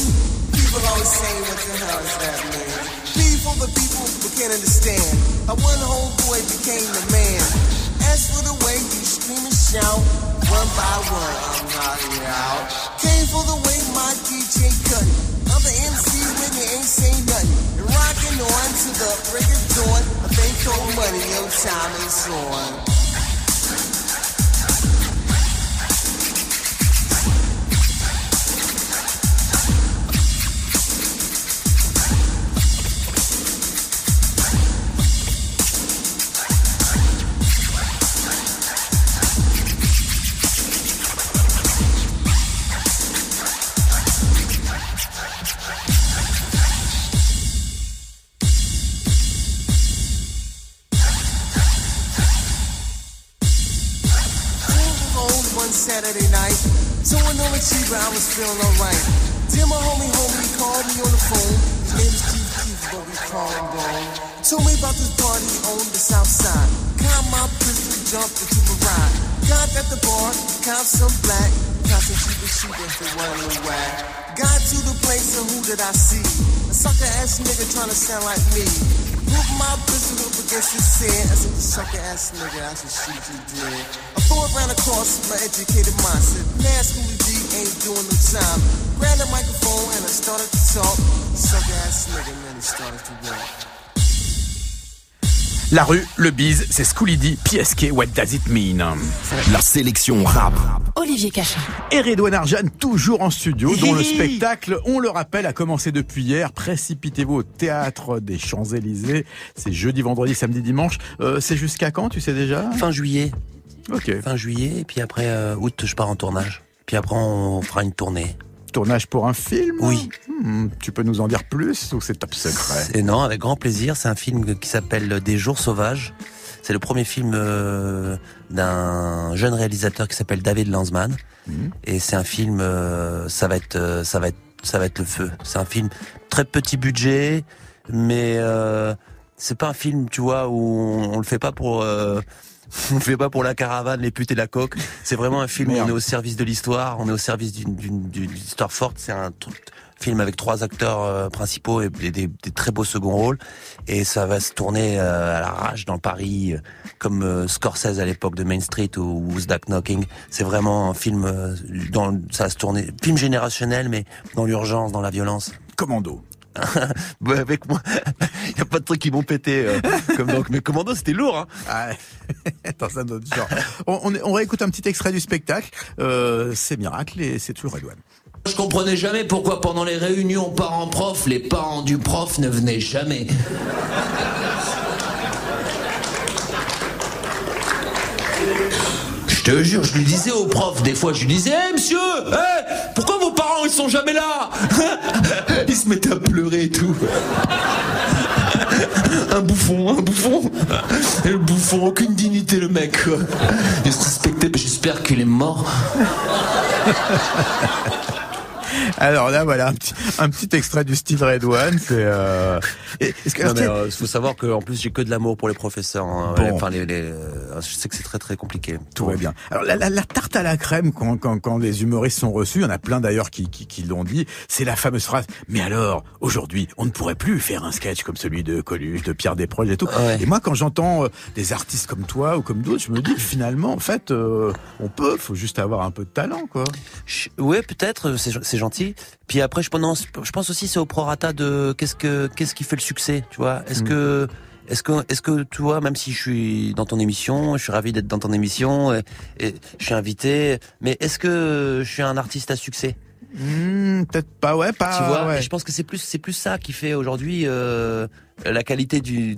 People always say, what the hell is that mean? People, the people, but can't understand. How one whole boy became the man. As for the way you scream and shout, one by one, I'm knocking out. Came for the way my DJ cut other I'm the MC when you ain't say nothing. And rocking on to the break of dawn. I think your money, your time is on. Tell me about this party on the south side. Count my pretty jump into the ride. Got at the bar, count some black. Count some cheap and shooting for one and whack. Got to the place and who did I see? A sucker ass nigga trying to sound like me. Put my pistol up against his sin. I said, sucker ass nigga, I should shoot you dead. I throw it round across my educated mind. Said, man, Schoolie D ain't doing no time. Grabbed the microphone and I started to talk. Sucker ass nigga, man, he started to walk. La rue, le bise, c'est Schooledy, PSK, What Does It Mean? La sélection rap. Olivier Cachin. Et Redouane Arjan, toujours en studio, dont le spectacle, on le rappelle, a commencé depuis hier. Précipitez-vous au Théâtre des Champs-Élysées. C'est jeudi, vendredi, samedi, dimanche. Euh, c'est jusqu'à quand, tu sais déjà? Fin juillet. Ok. Fin juillet, et puis après euh, août, je pars en tournage. Puis après, on fera une tournée. Tournage pour un film Oui. Hmm, tu peux nous en dire plus ou c'est top secret? Et non, avec grand plaisir. C'est un film qui s'appelle Des jours sauvages. C'est le premier film euh, d'un jeune réalisateur qui s'appelle David Lanzmann. Mhm. Et c'est un film, euh, ça va être, euh, ça va être, ça va être le feu. C'est un film très petit budget, mais c'est pas un film, tu vois, où on, on le fait pas pour on ne fait pas pour la caravane, les putes et la coque. C'est vraiment un film où on est au service de l'histoire, on est au service d'une histoire forte. C'est un film avec trois acteurs euh, principaux et des, très beaux seconds rôles. Et ça va se tourner euh, à la rage dans Paris, euh, comme Scorsese à l'époque de Main Street ou Who's That Knocking. C'est vraiment un film, dans, ça va se tourner, film générationnel, mais dans l'urgence, dans la violence. Commando. avec moi, il y a pas de trucs qui vont péter. Euh, comme donc, mais Commando, c'était lourd. Hein. Ah, dans un autre genre. On, on, réécoute un petit extrait du spectacle. Euh, c'est Miracle et c'est toujours Edouane. Je comprenais jamais pourquoi pendant les réunions parents-prof, les parents du prof ne venaient jamais. Je te jure, je lui disais au prof, des fois, je lui disais, hé monsieur, pourquoi vos parents ils sont jamais là? Il se mettait à pleurer et tout. un bouffon, un bouffon. Et le bouffon, aucune dignité le mec. Il se respectait, j'espère qu'il est mort. Alors là, voilà, un petit, extrait du style Red One. C'est. Euh... Euh, il faut savoir qu'en plus j'ai que de l'amour pour les professeurs. Hein. Enfin, les, euh, je sais que c'est très très compliqué. Tout va bien. Alors la, la, tarte à la crème quand, quand, quand les humoristes sont reçus, il y en a plein d'ailleurs qui, qui, qui l'ont dit. C'est la fameuse phrase. Mais alors, aujourd'hui, on ne pourrait plus faire un sketch comme celui de Coluche, de Pierre Desproges et tout. Et moi, quand j'entends euh, des artistes comme toi ou comme d'autres, je me dis finalement, en fait, on peut. Faut juste avoir un peu de talent, quoi. Oui, peut-être. C'est gentil. Puis après, je pense, je pense aussi c'est au prorata de qu'est-ce que qu'est-ce qui fait le succès, tu vois. Est-ce mm. que est-ce que, est-ce que tu vois, même si je suis dans ton émission, je suis ravi d'être dans ton émission, et, je suis invité, mais est-ce que je suis un artiste à succès? Hmm, Peut-être pas, ouais, pas. Tu vois, ouais. je pense que c'est plus, c'est plus ça qui fait aujourd'hui euh, la qualité d'une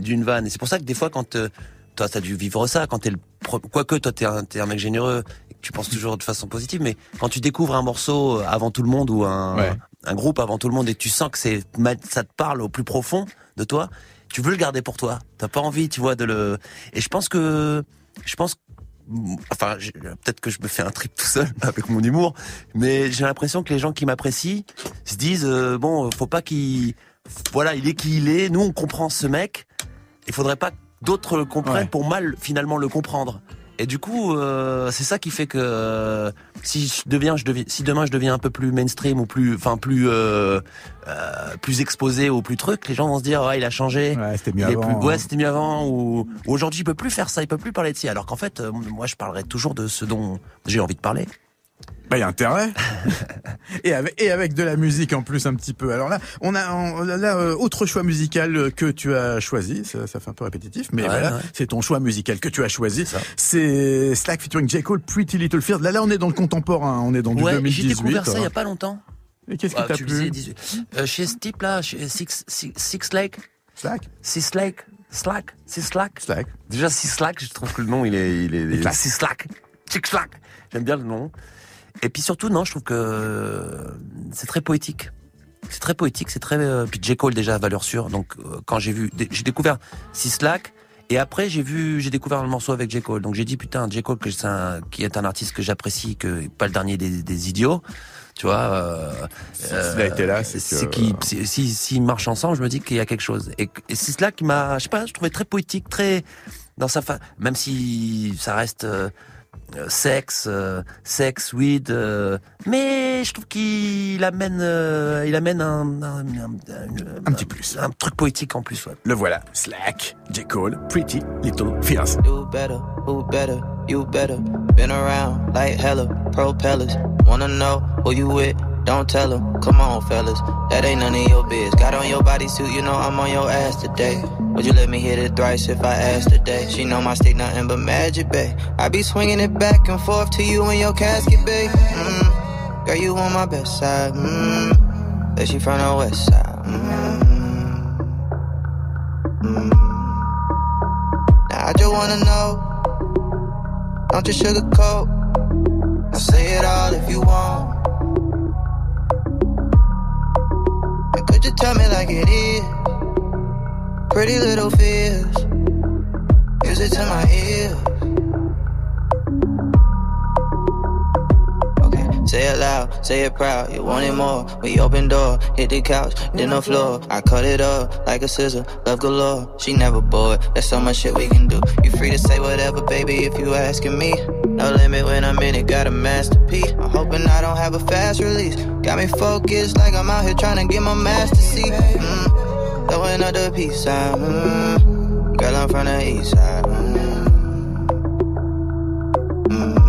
du, vanne. Et c'est pour ça que des fois, quand euh, toi, t'as dû vivre ça, quand t'es le, quoique toi, t'es un, es un mec généreux, tu penses toujours de façon positive, mais quand tu découvres un morceau avant tout le monde ou un, un groupe avant tout le monde et tu sens que c'est ça te parle au plus profond de toi, tu veux le garder pour toi. T'as pas envie, tu vois, de le. Et je pense que, je pense, enfin, peut-être que je me fais un trip tout seul avec mon humour, mais j'ai l'impression que les gens qui m'apprécient se disent euh, bon, faut pas qu'il, voilà, il est qui il est. Nous, on comprend ce mec. Il faudrait pas que d'autres comprennent pour mal finalement le comprendre. Et du coup, euh, c'est ça qui fait que euh, si je deviens, je deviens, si demain je deviens un peu plus mainstream ou plus, enfin plus, euh, euh, plus exposé ou plus truc, les gens vont se dire ouais il a changé. Ouais, c'était mieux avant. Plus, ouais, c'était mieux avant. Ou, aujourd'hui il peut plus faire ça, il peut plus parler de ça. Alors qu'en fait, euh, moi je parlerai toujours de ce dont j'ai envie de parler. Bah, il y a intérêt. et, avec, et avec de la musique en plus un petit peu. Alors là, on a là euh, autre choix musical que tu as choisi. Ça, ça fait un peu répétitif, mais voilà, c'est ton choix musical que tu as choisi. C'est Slack featuring J Cole, Pretty Little Fears. Là, là, on est dans le contemporain. On est dans du ouais, 2018. J'ai découvert ça il y a pas longtemps. Et qu'est-ce qui t'a plu euh, Chez ce type là, chez Six, Six, Six Lake. Slack. Six Lake. Slack. Six Slack. Slack. Déjà Six Slack, je trouve que le nom il est, il est, Six Slack. Six Slack. J'aime bien le nom. Et puis surtout, non, je trouve que c'est très poétique. C'est très poétique, c'est très. Euh, puis J. Cole déjà valeur sûre. Donc euh, quand j'ai vu, j'ai découvert Sislak. Et après, j'ai vu, j'ai découvert le morceau avec J. Cole. Donc j'ai dit putain, J. Cole, que un, qui est un artiste que j'apprécie, que pas le dernier des, des idiots. Tu vois. Euh, euh, a été là, c'est qui, s'ils si, marchent ensemble, je me dis qu'il y a quelque chose. Et, et c'est cela qui m'a, je sais pas, je trouvais très poétique, très dans sa fin, même si ça reste. Euh, euh, sexe, euh, sexe, weed, euh, mais je trouve qu'il amène, il amène un, un, un, petit plus, un truc poétique en plus. Ouais. Le voilà, Slack, J Cole, Pretty Little Fears. You better, who better, you better, been around like hella propellers. Wanna know who you with? Don't tell them, come on, fellas. That ain't none of your biz. Got on your bodysuit, you know I'm on your ass today. Would you let me hit it thrice if I asked today? She know my stick nothing but magic, babe. I be swinging it back and forth to you in your casket, babe. Mm. Girl, you on my best side. Mm. That she from the west side. Mm. Now I just wanna know. Don't you sugarcoat. I'll say it all if you want. Tell me like it is? Pretty little fears. Music to my ears. Say it loud, say it proud. You want it more? We open door, hit the couch, then the floor. I cut it up like a scissor, love galore. She never bored. There's so much shit we can do. You free to say whatever, baby, if you asking me. No limit when I'm in it, got a masterpiece. I'm hoping I don't have a fast release. Got me focused like I'm out here trying to get my master. Mm. Throwing up the peace sign. Mm. Girl, I'm from the east side. Mm. Mm.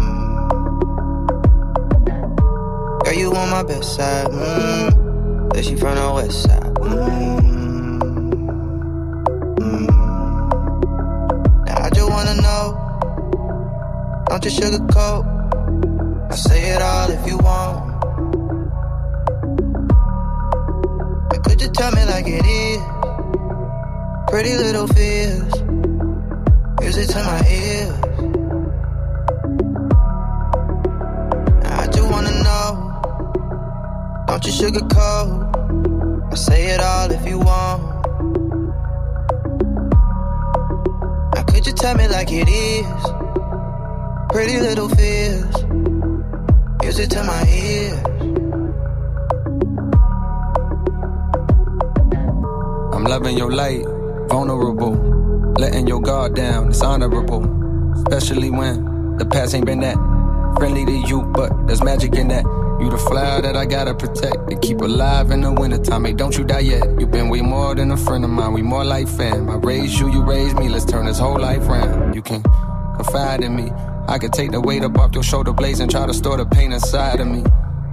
On my best side. Mm. But she from the west side. Mm. Mm. Now I just wanna know. Don't you sugarcoat. I say it all if you want. And could you tell me like it is? Pretty little fears. Music to my ears. Don't you sugarcoat. I say it all if you want. Now could you tell me like it is? Pretty little fears. Music to my ears. I'm loving your light, vulnerable. Letting your guard down, it's honorable. Especially when the past ain't been that friendly to you, but there's magic in that. You the flower that I gotta protect and keep alive in the wintertime. Hey, don't you die yet. You've been way more than a friend of mine. We more like fam. I raised you, you raised me. Let's turn this whole life round. You can confide in me. I could take the weight up off your shoulder blades and try to store the pain inside of me.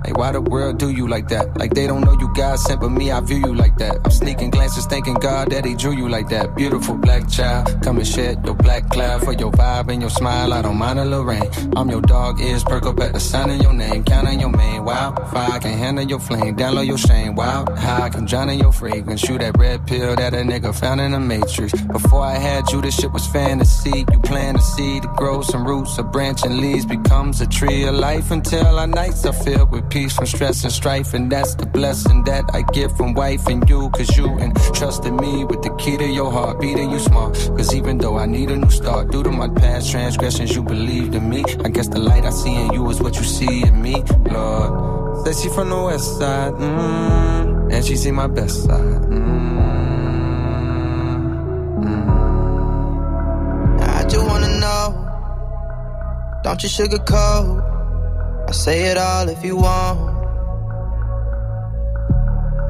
Like, why the world do you like that? Like, they don't know you God sent, but me, I view you like that. I'm sneaking glances, thanking God that He drew you like that. Beautiful black child, come and shed your black cloud for your vibe and your smile. I don't mind a little rain. I'm your dog, ears perk up at the sound of your name. Counting your main, wow. Fire can handle your flame, download your shame, wow. How I can drown in your fragrance. Shoot that red pill that a nigga found in the matrix. Before I had you, this shit was fantasy. You plant a seed to grow some roots, a branch and leaves becomes a tree of life until our nights are filled with peace from stress and strife. And that's the blessing that I get from wife and you. Cause you entrusted me with the key to your heart, beating you smart. Cause even though I need a new start, due to my past transgressions, you believed in me. I guess the light I see in you is what you see in me, Lord. Says she from the west side, mm, and she see my best side. Mm, mm. I just wanna know. Don't you sugarcoat. Say it all if you want.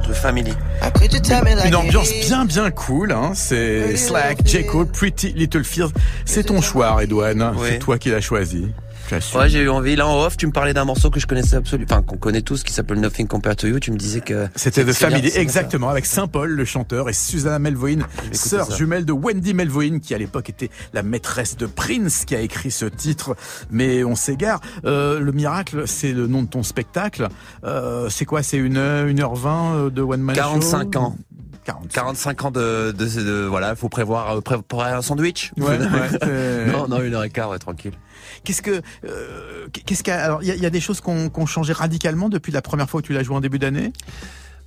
The Family. Une ambiance bien bien cool, hein. c'est Slack, J. Cole, Pretty Little Fears. C'est ton choix, Redouane. C'est toi qui l'as choisi. Ouais, j'ai eu envie. Là, en off, tu me parlais d'un morceau que je connaissais absolument, enfin, qu'on connaît tous, qui s'appelle Nothing Compared to You. Tu me disais que. C'était The Family, exactement, avec Saint-Paul, le chanteur, et Susanna Melvoin, sœur jumelle de Wendy Melvoin, qui à l'époque était la maîtresse de Prince, qui a écrit ce titre. Mais on s'égare. Euh, le miracle, c'est le nom de ton spectacle. Euh, c'est quoi? C'est une, une heure 20 de One Man 45 ans. 45. 45 ans de, de, de, voilà, faut prévoir, euh, préparer un sandwich. Ouais, ouais, non, non, une heure et quart, ouais, tranquille. Qu'est-ce que, euh, qu'est-ce qu'il alors, il y, y, a des choses qu'on qu changé radicalement depuis la première fois où tu l'as joué en début d'année?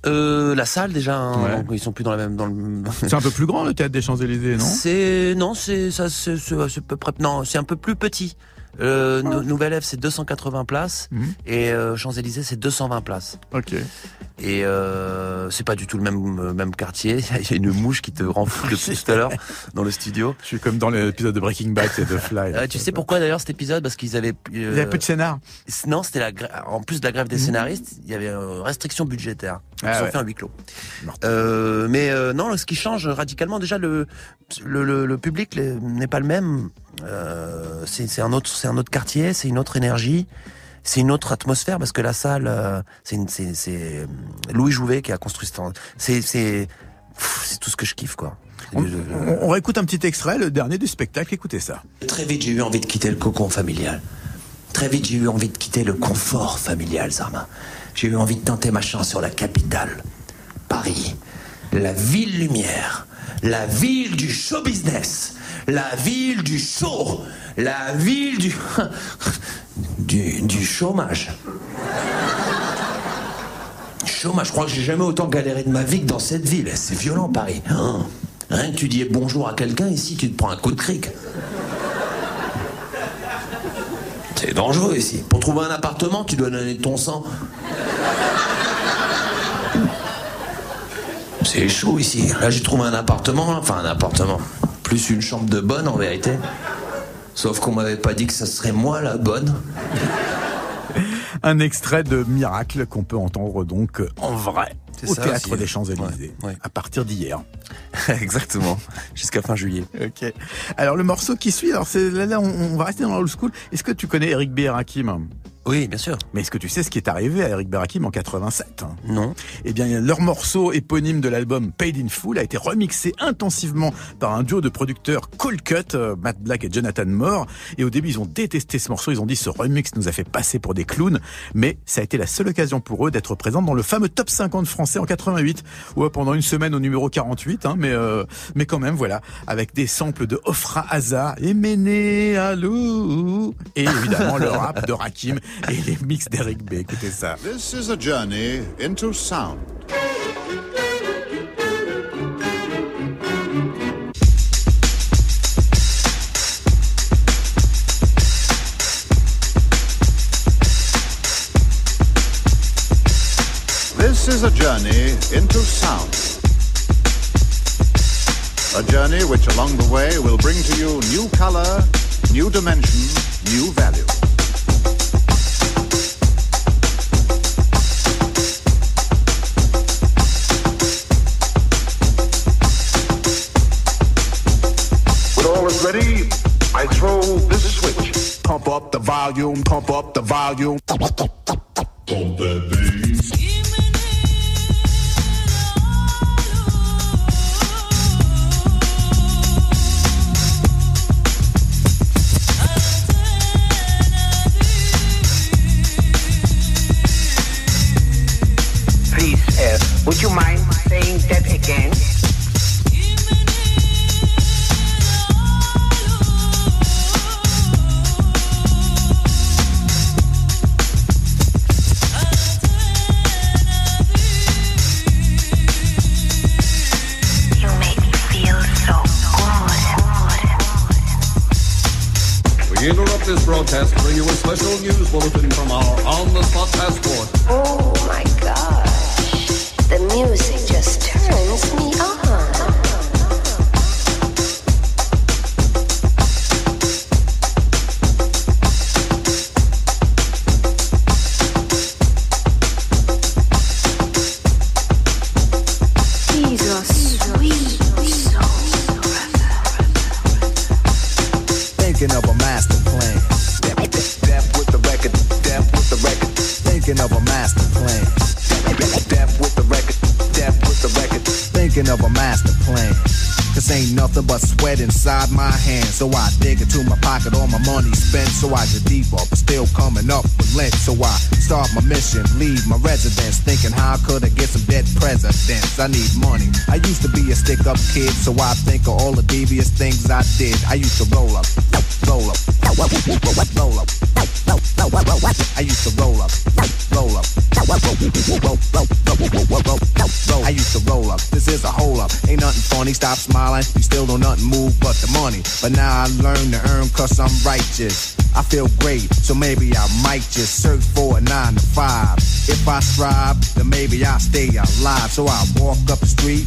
Euh, la salle déjà, hein, ouais. ils sont plus dans la même. Dans le... c'est un peu plus grand le théâtre des Champs Élysées, non? C'est non, c'est ça, c'est peu près. Non, c'est un peu plus petit. Euh, ah. Nouvelle F c'est 280 places Mhm. mmh. et euh, Champs Élysées c'est 220 places. Ok. Et euh, c'est pas du tout le même même quartier. Il y a une mouche qui te rend fou depuis tout à l'heure dans le studio. Je suis comme dans l'épisode de Breaking Bad, c'est The Fly. Euh, tu sais pourquoi d'ailleurs cet épisode? Parce qu'ils avaient. Euh, Il y avait peu de scénar. Non, c'était la en plus de la grève des mmh. scénaristes, il y avait une restriction budgétaire. Ils ah, ont ouais. fait un huis clos. Euh, mais non, ce qui change radicalement, déjà le le, le, le public n'est pas le même. Euh, c'est un autre, c'est un autre quartier, c'est une autre énergie. C'est une autre atmosphère parce que la salle, euh, c'est c'est Louis Jouvet qui a construit ce C'est c'est c'est tout ce que je kiffe quoi. On, on, réécoute un petit extrait, le dernier du spectacle. Écoutez ça. Très vite, j'ai eu envie de quitter le cocon familial. Très vite, j'ai eu envie de quitter le confort familial, Zarma. J'ai eu envie de tenter ma chance sur la capitale, Paris, la ville lumière, la ville du show business, la ville du show, la ville du du, chômage. Chômage, je crois que j'ai jamais autant galéré de ma vie que dans cette ville. C'est violent, Paris. Hein? Rien que tu dis bonjour à quelqu'un, ici, tu te prends un coup de cric. C'est dangereux ici. Pour trouver un appartement, tu dois donner ton sang. C'est chaud ici. Là, j'ai trouvé un appartement, enfin un appartement. Plus une chambre de bonne en vérité. Sauf qu'on m'avait pas dit que ça serait moi la bonne. Un extrait de Miracle qu'on peut entendre donc en vrai au théâtre des Champs-Élysées à partir d'hier. Exactement, jusqu'à fin juillet. Ok. Alors le morceau qui suit, alors c'est là, on, va rester dans l'old school. Est-ce que tu connais Eric B. Rakim oui, bien sûr. Mais est-ce que tu sais ce qui est arrivé à Eric Berakim en 87 Non. Eh bien, leur morceau éponyme de l'album Paid in Full a été remixé intensivement par un duo de producteurs Cold Cut, euh, Matt Black et Jonathan Moore. Et au début, ils ont détesté ce morceau. Ils ont dit ce remix nous a fait passer pour des clowns. Mais ça a été la seule occasion pour eux d'être présents dans le fameux top 50 français en 88. Ouais, pendant une semaine au numéro 48. Hein, mais, euh, mais quand même, voilà. Avec des samples de Ofra Haza et Méné Alou. Et évidemment, le rap de Rakim et les mix d'Eric B. Écoutez ça. This is a journey into sound. This is a journey into sound. A journey which along the way will bring to you new color, new dimension, new value. Ready, I throw this switch. Pump up the volume, pump up the volume. Pump that bass. Would you mind saying that again? To bring you a special news bulletin from our on-the-spot passport. Oh my gosh. The music just turns me on. Inside my hands. So I dig into my pocket, all my money spent. So I get deeper, but still coming up with lint. So I start my mission, leave my residence, thinking how could I get some dead presidents? I need money. I used to be a stick up kid, so I think of all the devious things I did. I used to roll up, roll up, roll up, roll up. I used to roll up, roll up, I Funny. Stop smiling. You still don't nothing move but the money. But now I learn to earn cause I'm righteous. I feel great, so maybe I might just search for a nine to five. If I strive, then maybe I'll stay alive. So I walk up the street,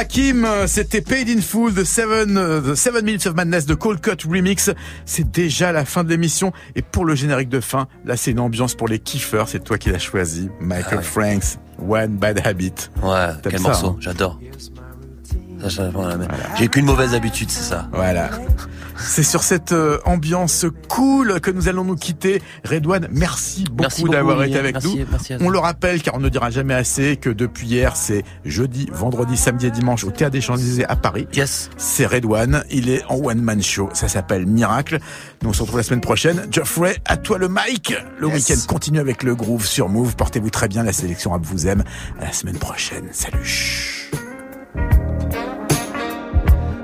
et Rakim, c'était Paid in Full Seven, the Seven Minutes of Madness de Cold Cut Remix. C'est déjà la fin de l'émission. Et pour le générique de fin, là c'est une ambiance pour les kiffeurs. C'est toi qui l'as choisi. Michael ah Franks, One Bad Habit. Ouais, quel morceau. Hein J'adore. J'ai qu'une mauvaise habitude, c'est ça. Voilà. C'est sur cette euh, ambiance cool que nous allons nous quitter. Redouane, merci beaucoup, d'avoir été avec nous. on le rappelle, car on ne dira jamais assez, que depuis hier, c'est jeudi, vendredi, samedi et dimanche au Théâtre des Champs-Élysées à Paris. Yes. C'est Redouane. Il est en one-man show. Ça s'appelle Miracle. Nous on se retrouve la semaine prochaine. Geoffrey, à toi le mic. Le week-end continue avec le groove sur Move. Portez-vous très bien. La sélection rap vous aime. À la semaine prochaine. Salut.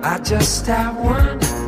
I just have one